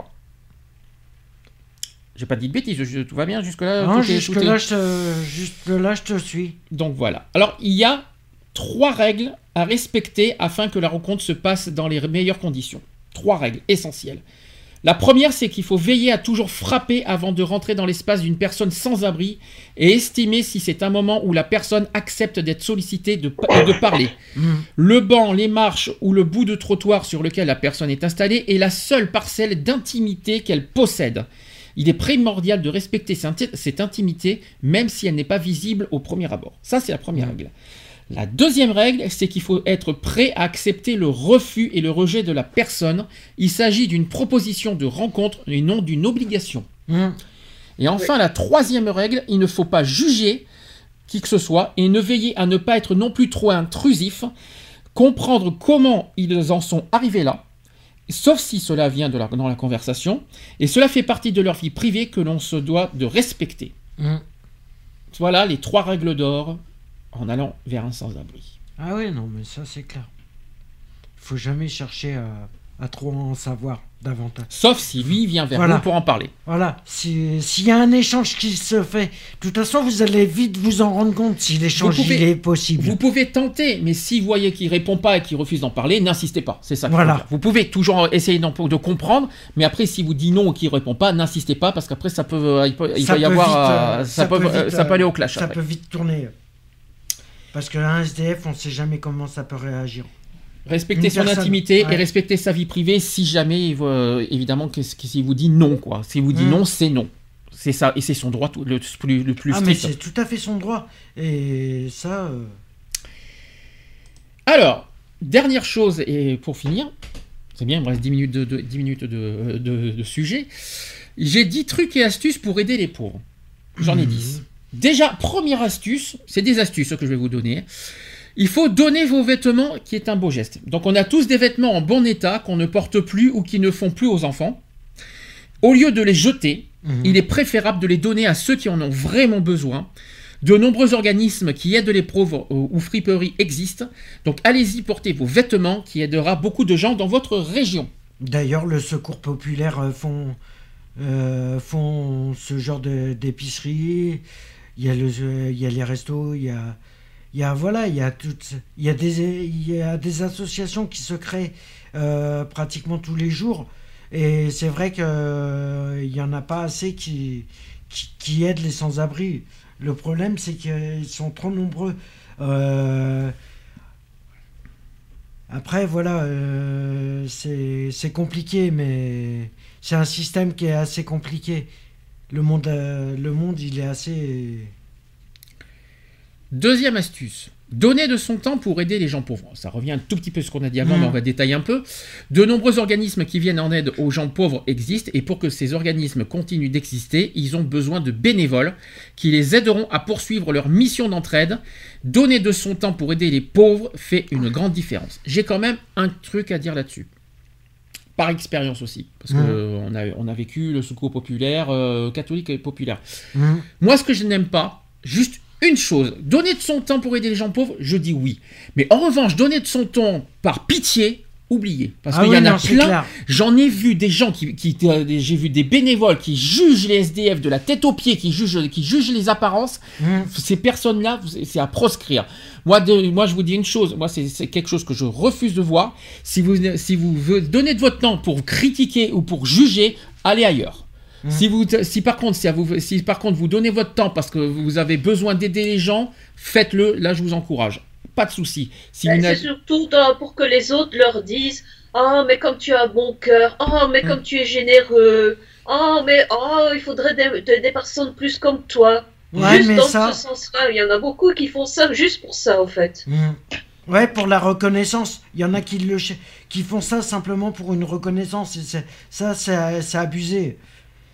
Speaker 1: J'ai pas dit de bêtises, je- tout va bien jusque-là
Speaker 2: Non,
Speaker 1: tout est-
Speaker 2: jusque
Speaker 1: tout est-
Speaker 2: là, je te, juste là, je te suis.
Speaker 1: Donc voilà. Alors il y a trois règles à respecter afin que la rencontre se passe dans les meilleures conditions. Trois règles essentielles. La première, c'est qu'il faut veiller à toujours frapper avant de rentrer dans l'espace d'une personne sans abri et estimer si c'est un moment où la personne accepte d'être sollicitée de, parler.
Speaker 2: Hmm.
Speaker 1: Le banc, les marches ou le bout de trottoir sur lequel la personne est installée est la seule parcelle d'intimité qu'elle possède. Il est primordial de respecter cette intimité, même si elle n'est pas visible au premier abord. Ça, c'est la première
Speaker 2: Mm.
Speaker 1: règle. La deuxième règle, c'est qu'il faut être prêt à accepter le refus et le rejet de la personne. Il s'agit d'une proposition de rencontre et non d'une obligation.
Speaker 2: Hmm.
Speaker 1: Et enfin, la troisième règle, il ne faut pas juger qui que ce soit et ne veiller à ne pas être non plus trop intrusif, comprendre comment ils en sont arrivés là, sauf si cela vient de la- dans la conversation, et cela fait partie de leur vie privée que l'on se doit de respecter.
Speaker 2: Hmm.
Speaker 1: Voilà les trois règles d'or en allant vers un sans-abri.
Speaker 2: Ah oui, non, mais ça, c'est clair. Il faut jamais chercher à, à trop en savoir davantage.
Speaker 1: Sauf si lui vient vers
Speaker 2: Voilà.
Speaker 1: nous pour en parler.
Speaker 2: Voilà, si- s'il y a un échange qui se fait, de toute façon, vous allez vite vous en rendre compte si l'échange est possible.
Speaker 1: Vous pouvez tenter, mais si vous voyez qu'il répond pas et qu'il refuse d'en parler, n'insistez pas. C'est ça.
Speaker 2: Voilà.
Speaker 1: Vous pouvez toujours essayer de comprendre, mais après, si vous dit non ou qu'il répond pas, n'insistez pas parce qu'après, ça peut, il peut, il
Speaker 2: Ça
Speaker 1: va y
Speaker 2: peut
Speaker 1: avoir,
Speaker 2: vite,
Speaker 1: euh,
Speaker 2: euh,
Speaker 1: ça, peut,
Speaker 2: peut
Speaker 1: euh,
Speaker 2: vite,
Speaker 1: ça peut
Speaker 2: euh,
Speaker 1: aller au clash.
Speaker 2: Ça
Speaker 1: après.
Speaker 2: peut vite tourner. Parce qu'un SDF, on sait jamais comment ça peut réagir.
Speaker 1: Respecter son
Speaker 2: personne,
Speaker 1: intimité
Speaker 2: ouais.
Speaker 1: et respecter sa vie privée. Si jamais, euh, évidemment, que, que s'il vous dit non, quoi. S'il vous dit
Speaker 2: Mm.
Speaker 1: non, c'est non. C'est ça, et c'est son droit tout- le plus, le plus
Speaker 2: ah, mais c'est tout à fait son droit. Et ça, euh,
Speaker 1: Alors, dernière chose, et pour finir, c'est bien, il me reste 10 minutes de, de- 10 minutes de, de- de sujet. J'ai 10 trucs et astuces pour aider les pauvres. J'en ai 10. Déjà, première astuce, c'est des astuces que je vais vous donner. Il faut donner vos vêtements, qui est un beau geste. Donc, on a tous des vêtements en bon état qu'on ne porte plus ou qui ne font plus aux enfants. Au lieu de les jeter,
Speaker 2: mhm.
Speaker 1: il est préférable de les donner à ceux qui en ont vraiment besoin. De nombreux organismes qui aident les pauvres ou friperies existent. Donc allez-y porter vos vêtements qui aidera beaucoup de gens dans votre région.
Speaker 2: D'ailleurs, le secours populaire euh, font, euh, font ce genre de- d'épicerie. Il y a les restos, il y a, il y a voilà, il y a toutes, il y a des, il y a des associations qui se créent euh, pratiquement tous les jours. Et c'est vrai que euh, y en a pas assez qui, qui, aident les sans-abri. Le problème, c'est qu'ils sont trop nombreux. Euh, après, voilà, euh, c'est compliqué, mais c'est un système qui est assez compliqué. Le monde, le monde, il est assez.
Speaker 1: Deuxième astuce. Donner de son temps pour aider les gens pauvres. Ça revient un tout petit peu à ce qu'on a dit avant,
Speaker 2: Mm.
Speaker 1: mais on va détailler un peu. De nombreux organismes qui viennent en aide aux gens pauvres existent, et pour que ces organismes continuent d'exister, ils ont besoin de bénévoles qui les aideront à poursuivre leur mission d'entraide. Donner de son temps pour aider les pauvres fait une grande différence. J'ai quand même un truc à dire là-dessus. Par expérience aussi, parce
Speaker 2: Mm.
Speaker 1: qu'on a, on a vécu le secours populaire, euh, catholique et populaire.
Speaker 2: Mhm.
Speaker 1: Moi, ce que je n'aime pas, juste une chose, donner de son temps pour aider les gens pauvres, je dis oui. Mais en revanche, donner de son temps par pitié, oubliez. Parce
Speaker 2: Ah
Speaker 1: qu'il
Speaker 2: oui,
Speaker 1: y en a
Speaker 2: non,
Speaker 1: plein. J'en ai vu des gens qui, qui- euh, j'ai vu des bénévoles qui jugent les SDF de la tête aux pieds, qui jugent, qui jugent les apparences.
Speaker 2: Mhm.
Speaker 1: Ces personnes-là, c'est à proscrire. Moi, de- moi, je vous dis une chose. Moi, c'est quelque chose que je refuse de voir. Si vous, si vous veux donner de votre temps pour critiquer ou pour juger, allez ailleurs.
Speaker 2: Mhm.
Speaker 1: Si, vous, si, par contre, si, à vous, si par contre vous donnez votre temps parce que vous avez besoin d'aider les gens, faites-le. Là, je vous encourage. Pas de souci. Si
Speaker 3: Ben, C'est surtout dans- pour que les autres leur disent Oh, mais comme tu as un bon cœur, oh, mais
Speaker 1: Mm.
Speaker 3: comme tu es généreux, oh, mais oh, il faudrait des, des- des personnes plus comme toi.
Speaker 2: Ouais,
Speaker 3: juste
Speaker 2: mais
Speaker 3: dans
Speaker 2: ça.
Speaker 3: ce sens-là, il y en a beaucoup qui font ça juste pour ça, en fait.
Speaker 2: Mhm. Ouais, pour la reconnaissance. Il y en a qui, le, qui font ça simplement pour une reconnaissance. Et ça, c'est c'est abusé.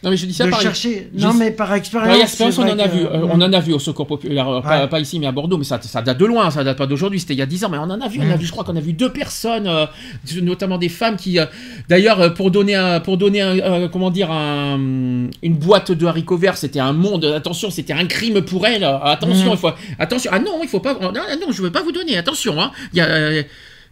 Speaker 1: Non, mais je dis ça
Speaker 2: de
Speaker 1: par
Speaker 2: chercher. Non, mais par expérience.
Speaker 1: Par expérience, on en a
Speaker 2: que-
Speaker 1: vu. euh, on en a vu au secours populaire, pas, ici, mais à Bordeaux, mais ça, ça date de loin, ça date pas d'aujourd'hui, c'était il y a 10 ans, mais on en a vu, on a vu, je crois qu'on a vu deux personnes, euh, notamment des femmes qui, euh, d'ailleurs, pour donner, un, pour donner un, comment dire, un, une boîte de haricots verts, c'était un monde, attention, c'était un crime pour elles, attention, il faut, attention, ah non, il faut pas, non, non, je veux pas vous donner, attention, hein, il y a,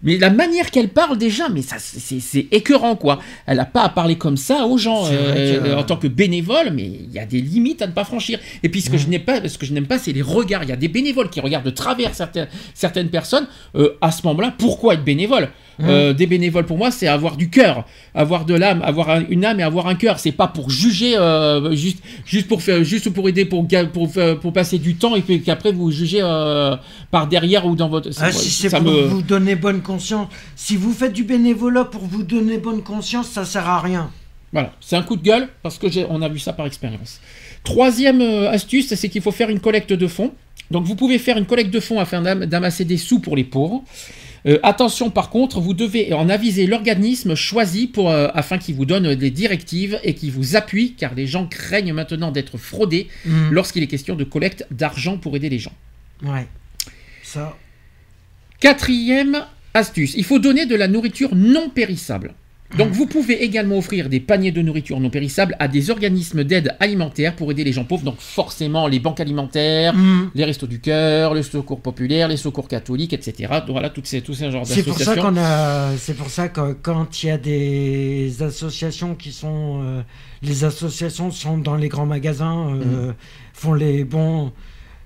Speaker 1: mais la manière qu'elle parle déjà, mais ça, c'est- écœurant, quoi. Elle n'a pas à parler comme ça aux gens euh, en tant que bénévole, mais il y a des limites à ne pas franchir. Et puis ce que je n'aime pas, ce que je n'aime pas, c'est les regards. Il y a des bénévoles qui regardent de travers certaines, certaines personnes. Euh, à ce moment-là, pourquoi être bénévole? Euh, Des bénévoles pour moi, c'est avoir du cœur, avoir de l'âme, avoir un- une âme et avoir un cœur. C'est pas pour juger, euh, juste, juste pour faire, juste pour aider, pour pour, pour passer du temps et puis qu'après vous jugez euh, par derrière ou dans votre.
Speaker 2: Ah, si c'est pour
Speaker 1: me-
Speaker 2: vous donner bonne conscience. Si vous faites du bénévolat pour vous donner bonne conscience, ça sert à rien.
Speaker 1: Voilà, c'est un coup de gueule parce que on a vu ça par expérience. Troisième astuce, c'est qu'il faut faire une collecte de fonds. Donc vous pouvez faire une collecte de fonds afin d'am- d'amasser des sous pour les pauvres. Euh, attention par contre, vous devez en aviser l'organisme choisi pour, euh, afin qu'il vous donne des directives et qu'il vous appuie car les gens craignent maintenant d'être fraudés
Speaker 2: Mhm.
Speaker 1: lorsqu'il est question de collecte d'argent pour aider les gens.
Speaker 2: Ouais. Ça.
Speaker 1: Quatrième astuce, il faut donner de la nourriture non périssable. Donc vous pouvez également offrir des paniers de nourriture non périssable à des organismes d'aide alimentaire pour aider les gens pauvres, donc forcément les banques alimentaires,
Speaker 2: Mhm.
Speaker 1: les restos du cœur, le secours populaire, les secours catholiques, etc. Donc voilà, toutes ces, tous ces genres
Speaker 2: C'est pour ça
Speaker 1: d'associations.
Speaker 2: qu'on a. C'est pour ça que quand il y a des associations qui sont, euh, les associations sont dans les grands magasins, euh,
Speaker 1: Mhm.
Speaker 2: font les bons,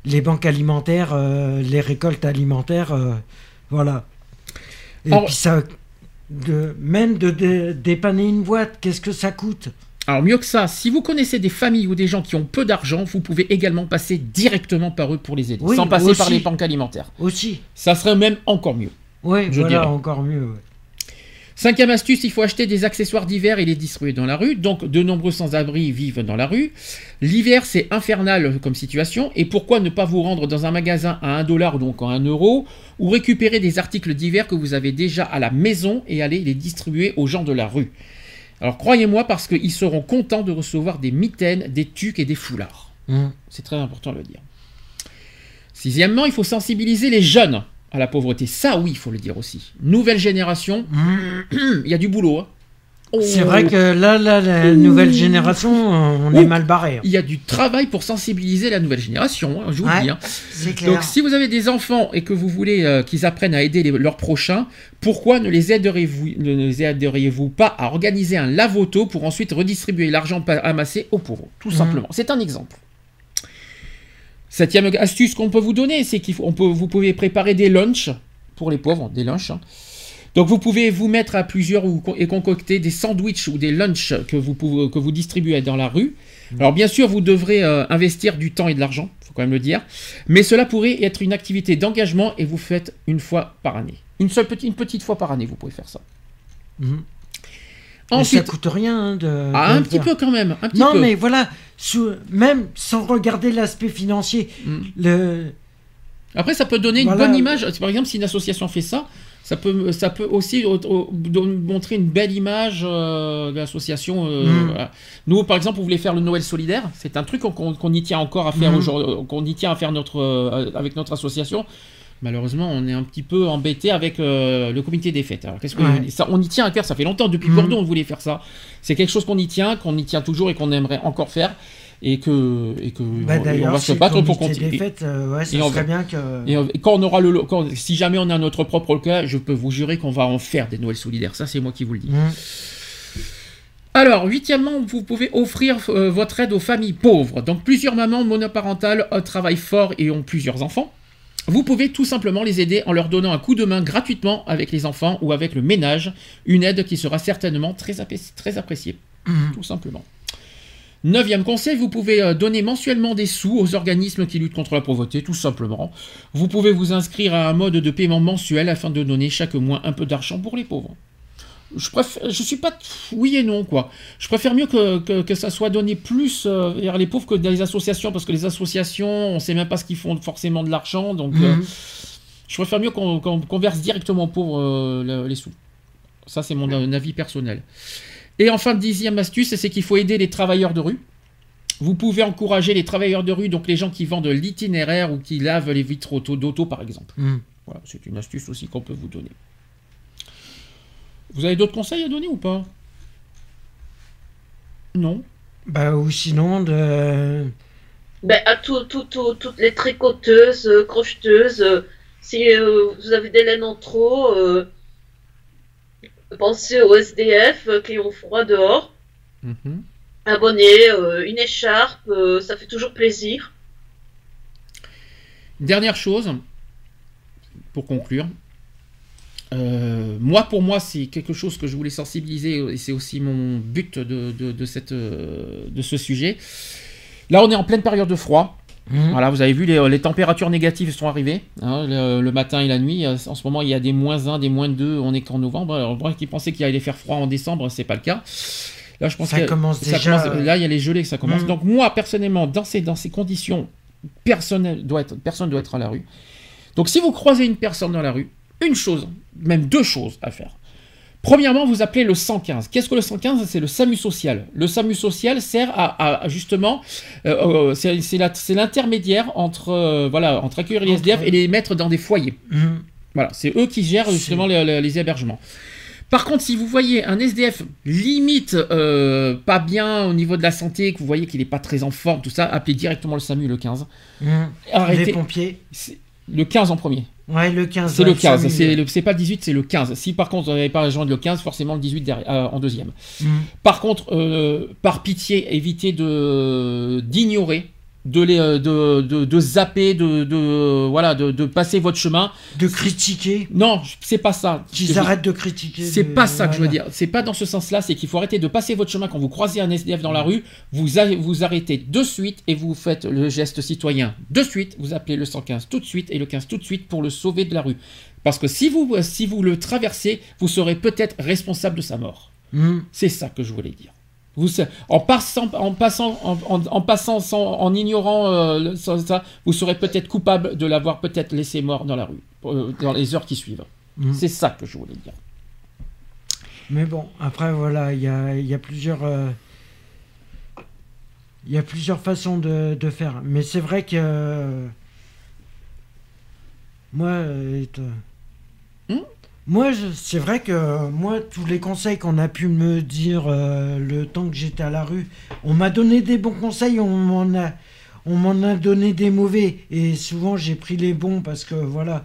Speaker 2: les banques alimentaires, euh, les récoltes alimentaires, voilà. Et
Speaker 1: Alors-
Speaker 2: puis ça, de, même de, dé- dépanner une boîte, qu'est-ce que ça coûte?
Speaker 1: Alors mieux que ça, si vous connaissez des familles ou des gens qui ont peu d'argent, vous pouvez également passer directement par eux pour les aider,
Speaker 2: Oui,
Speaker 1: sans passer par les banques alimentaires.
Speaker 2: aussi
Speaker 1: Ça serait même encore mieux.
Speaker 2: Oui,
Speaker 1: Je
Speaker 2: voilà,
Speaker 1: dirais.
Speaker 2: encore mieux. ouais.
Speaker 1: Cinquième astuce, il faut acheter des accessoires d'hiver et les distribuer dans la rue. Donc, de nombreux sans-abri vivent dans la rue. L'hiver, c'est infernal comme situation. Et pourquoi ne pas vous rendre dans un magasin à 1 dollar, donc à 1 euro, ou récupérer des articles d'hiver que vous avez déjà à la maison et aller les distribuer aux gens de la rue? Alors, croyez-moi, parce qu'ils seront contents de recevoir des mitaines, des tuques et des foulards.
Speaker 2: Mhm.
Speaker 1: C'est très important de le dire. Sixièmement, il faut sensibiliser les jeunes à la pauvreté. Ça, oui, il faut le dire aussi. Nouvelle génération,
Speaker 2: Mhm.
Speaker 1: il y a du boulot. hein.
Speaker 2: C'est vrai que là, là, la nouvelle génération, on est mal barré. hein.
Speaker 1: Il y a du travail pour sensibiliser la nouvelle génération, hein, je vous le dis. hein.
Speaker 2: Clair.
Speaker 1: Donc si vous avez des enfants et que vous voulez euh, qu'ils apprennent à aider les- leurs prochains, pourquoi ne les aideriez-vous aideriez-vous pas à organiser un lavoto pour ensuite redistribuer l'argent amassé aux pauvres Tout
Speaker 2: Mhm.
Speaker 1: simplement. C'est un exemple. Septième astuce qu'on peut vous donner, c'est qu'il faut, on peut, vous pouvez préparer des lunchs pour les pauvres, des lunchs. hein. Donc vous pouvez vous mettre à plusieurs ou, et concocter des sandwichs ou des lunchs que vous, pouvez, que vous distribuez dans la rue. Alors bien sûr, vous devrez euh, investir du temps et de l'argent, faut quand même le dire. Mais cela pourrait être une activité d'engagement et vous faites une fois par année. Une seule petite, une petite fois par année, vous pouvez faire ça.
Speaker 2: Mhm. Mais ça coûte rien hein, de.
Speaker 1: ah,
Speaker 2: de
Speaker 1: un petit peu quand même, un petit
Speaker 2: Non,
Speaker 1: peu.
Speaker 2: mais voilà, sous- même sans regarder l'aspect financier,
Speaker 1: Mm.
Speaker 2: le,
Speaker 1: Après, ça peut donner une bonne image. Par exemple, si une association fait ça, ça peut, ça peut aussi au- au- don- montrer une belle image euh, de l'association. euh,
Speaker 2: Mm.
Speaker 1: voilà. Nous, par exemple, on voulait faire le Noël solidaire. C'est un truc qu'on qu'on y tient encore à faire
Speaker 2: Mm.
Speaker 1: aujourd'hui, qu'on y tient à faire notre, euh, avec notre association. Malheureusement, on est un petit peu embêté avec euh, le comité des fêtes. Alors, qu'est-ce que
Speaker 2: Ouais.
Speaker 1: ça, on y tient à cœur. Ça fait longtemps depuis
Speaker 2: Mm.
Speaker 1: Bordeaux, on voulait faire ça. C'est quelque chose qu'on y tient, qu'on y tient toujours et qu'on aimerait encore faire. Et que, et que
Speaker 2: bah,
Speaker 1: et on va se battre pour continuer.
Speaker 2: des fêtes, euh, ouais, ça
Speaker 1: et on
Speaker 2: serait
Speaker 1: va-
Speaker 2: bien que.
Speaker 1: Et, quand on aura le, quand- si jamais on a notre propre local, je peux vous jurer qu'on va en faire des Noëls solidaires. Ça, c'est moi qui vous le dis.
Speaker 2: Mm.
Speaker 1: Alors, huitièmement, vous pouvez offrir euh, votre aide aux familles pauvres. Donc, plusieurs mamans monoparentales travaillent fort et ont plusieurs enfants. Vous pouvez tout simplement les aider en leur donnant un coup de main gratuitement avec les enfants ou avec le ménage. Une aide qui sera certainement très, appréciée.
Speaker 2: Mm.
Speaker 1: Tout simplement. Neuvième conseil, vous pouvez euh, donner mensuellement des sous aux organismes qui luttent contre la pauvreté, tout simplement. Vous pouvez vous inscrire à un mode de paiement mensuel afin de donner chaque mois un peu d'argent pour les pauvres. Je préfère, je suis pas oui et non quoi. Je préfère mieux que, que, que ça soit donné plus euh, vers les pauvres que dans les associations parce que les associations, on sait même pas ce qu'ils font forcément de l'argent, donc euh,
Speaker 2: Mhm.
Speaker 1: je préfère mieux qu'on qu'on verse directement aux pauvres euh, le- les sous. Ça, c'est mon avis personnel. Et enfin, dixième astuce, c'est qu'il faut aider les travailleurs de rue. Vous pouvez encourager les travailleurs de rue, donc les gens qui vendent l'itinéraire ou qui lavent les vitres auto- d'auto, par exemple.
Speaker 2: Mm.
Speaker 1: Voilà, c'est une astuce aussi qu'on peut vous donner. Vous avez d'autres conseils à donner ou pas? Non?
Speaker 2: Bah, ou sinon, de.
Speaker 3: Ben, à tout, tout, tout- toutes les tricoteuses, euh, crocheteuses, euh, si euh, vous avez des laines en trop, euh, pensez aux SDF euh, qui ont froid dehors. Un bonnet, euh, une écharpe, euh, ça fait toujours plaisir.
Speaker 1: Dernière chose, pour conclure. Euh, moi, pour moi, c'est quelque chose que je voulais sensibiliser et c'est aussi mon but de, de, de cette, euh, de ce sujet. Là, on est en pleine période de froid.
Speaker 2: Mm.
Speaker 1: Voilà, vous avez vu, les, les températures négatives sont arrivées hein, le, le matin et la nuit. Euh, En ce moment, il y a des moins 1, des moins 2, on est qu'en novembre. Alors, moi qui pensais qu'il allait faire froid en décembre, c'est pas le cas. Là, je pense
Speaker 2: Ça
Speaker 1: que
Speaker 2: commence
Speaker 1: ça
Speaker 2: déjà,
Speaker 1: commence- là, il y a les gelées que ça commence.
Speaker 2: Mm.
Speaker 1: Donc, moi, personnellement, dans ces, dans ces conditions, personne doit être, personne doit être à la rue. Donc, si vous croisez une personne dans la rue, une chose, même deux choses à faire. Premièrement, vous appelez le 115. Qu'est-ce que le 115 C'est le SAMU social. Le SAMU social sert à, justement, euh, euh, c'est l'intermédiaire entre, euh, voilà, entre accueillir les SDF et les mettre dans des foyers.
Speaker 2: Mm.
Speaker 1: Voilà, c'est eux qui gèrent justement les, les- les hébergements. Par contre, si vous voyez un SDF limite euh, pas bien au niveau de la santé, que vous voyez qu'il n'est pas très en forme, tout ça, appelez directement le SAMU le 15.
Speaker 2: Mm.
Speaker 1: Arrêtez.
Speaker 2: Les pompiers.
Speaker 1: Le 15 en premier.
Speaker 2: Ouais, le 15.
Speaker 1: C'est
Speaker 2: ouais,
Speaker 1: le 15,
Speaker 2: SAMU.
Speaker 1: c'est le- c'est pas le 18, c'est le 15. Si par contre vous n'avez pas rejoint le 15, forcément le 18 derrière- euh, en deuxième.
Speaker 2: Mm.
Speaker 1: Par contre, euh, par pitié, évitez de d'ignorer, de, les, euh, de, de, de zapper, de, de voilà, de, de passer votre chemin.
Speaker 2: De critiquer.
Speaker 1: Non, c'est pas ça.
Speaker 2: Qu'ils arrêtent de critiquer.
Speaker 1: C'est pas ça que je veux dire. C'est pas dans ce sens-là. C'est qu'il faut arrêter de passer votre chemin quand vous croisez un SDF dans la rue. Vous, vous arrêtez de suite et vous faites le geste citoyen de suite. Vous appelez le 115 tout de suite et le 15 tout de suite pour le sauver de la rue. Parce que si vous, si vous le traversez, vous serez peut-être responsable de sa mort.
Speaker 2: Mm.
Speaker 1: C'est ça que je voulais dire. Vous, en passant, en passant, en, en- en passant sans- en ignorant euh, le- ça, ça, vous serez peut-être coupable de l'avoir peut-être laissé mort dans la rue, euh, dans les heures qui suivent.
Speaker 2: Mm.
Speaker 1: C'est ça que je voulais dire.
Speaker 2: Mais bon, après, voilà, il y a, il y a plusieurs. euh, Il y a plusieurs façons de, de faire. Mais c'est vrai que. euh, Moi. Euh, Moi, c'est vrai que moi, tous les conseils qu'on a pu me dire euh, le temps que j'étais à la rue, on m'a donné des bons conseils, on m'en a, donné des mauvais. Et souvent, j'ai pris les bons parce que voilà,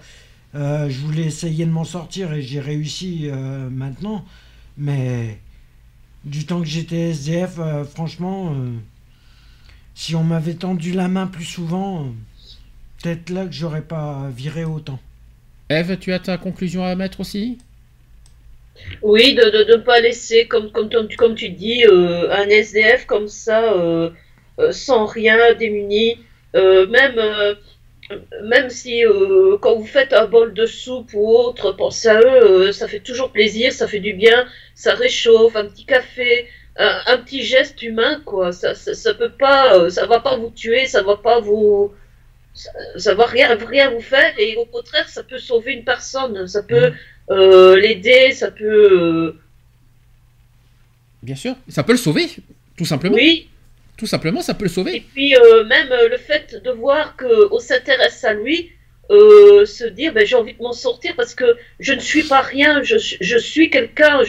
Speaker 2: euh, je voulais essayer de m'en sortir et j'ai réussi euh, maintenant. Mais du temps que j'étais SDF, euh, franchement, euh, si on m'avait tendu la main plus souvent, euh, peut-être là que j'aurais pas viré autant.
Speaker 1: Eve, tu as ta conclusion à mettre aussi?
Speaker 3: Oui, de ne de, de pas laisser, comme, comme, comme tu dis, euh, un SDF comme ça, euh, euh, sans rien, démuni. Même, même si quand vous faites un bol de soupe ou autre, pensez à eux, ça fait toujours plaisir, ça fait du bien, ça réchauffe, un petit café, un, un petit geste humain, quoi. Ça, ça, ça peut pas, ça va pas vous tuer, ça va pas vous. Ça, ça va rien, rien vous faire, et au contraire, ça peut sauver une personne, ça peut euh, l'aider, ça peut. euh,
Speaker 1: Bien sûr. Ça peut le sauver, tout simplement.
Speaker 3: Oui,
Speaker 1: Tout simplement, ça peut le
Speaker 3: et
Speaker 1: sauver.
Speaker 3: puis euh, même le fait de voir qu'on s'intéresse à lui, euh, se dire ben, j'ai envie de m'en sortir parce que je ne suis pas rien, je, suis- je suis quelqu'un,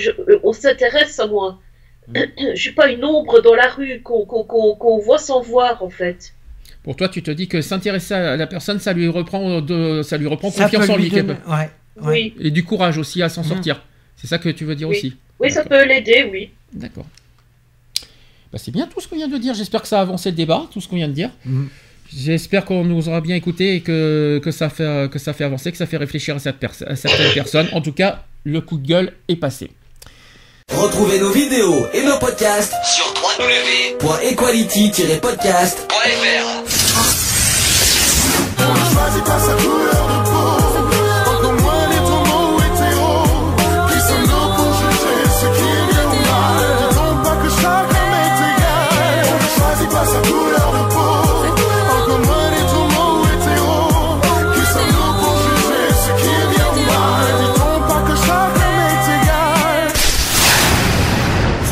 Speaker 3: on s'intéresse à moi. [clears throat] je suis pas une ombre dans la rue qu'on voit sans voir en fait.
Speaker 1: Pour toi, tu te dis que s'intéresser à la personne, ça lui reprend, de, ça lui reprend
Speaker 2: Ça
Speaker 1: confiance en
Speaker 2: lui
Speaker 1: lui.
Speaker 2: donner-
Speaker 1: quelque-
Speaker 2: ouais, ouais.
Speaker 3: Oui,
Speaker 1: Et du courage aussi à s'en
Speaker 2: Mhm.
Speaker 1: sortir. C'est ça que tu veux dire
Speaker 3: Oui.
Speaker 1: aussi
Speaker 3: oui, ça peut l'aider, oui.
Speaker 1: D'accord. Bah, c'est bien tout ce qu'on vient de dire. J'espère que ça a avancé le débat, tout ce qu'on vient de dire.
Speaker 2: Mhm.
Speaker 1: J'espère qu'on nous aura bien écouté et que, que, ça fait, que ça fait avancer, que ça fait réfléchir à, cette perso- à certaines [coughs] personnes. En tout cas, le coup de gueule est passé.
Speaker 4: Retrouvez nos vidéos et nos podcasts sur www.equality-podcast.fr
Speaker 5: pour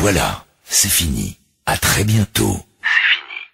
Speaker 5: Voilà, c'est fini à très bientôt.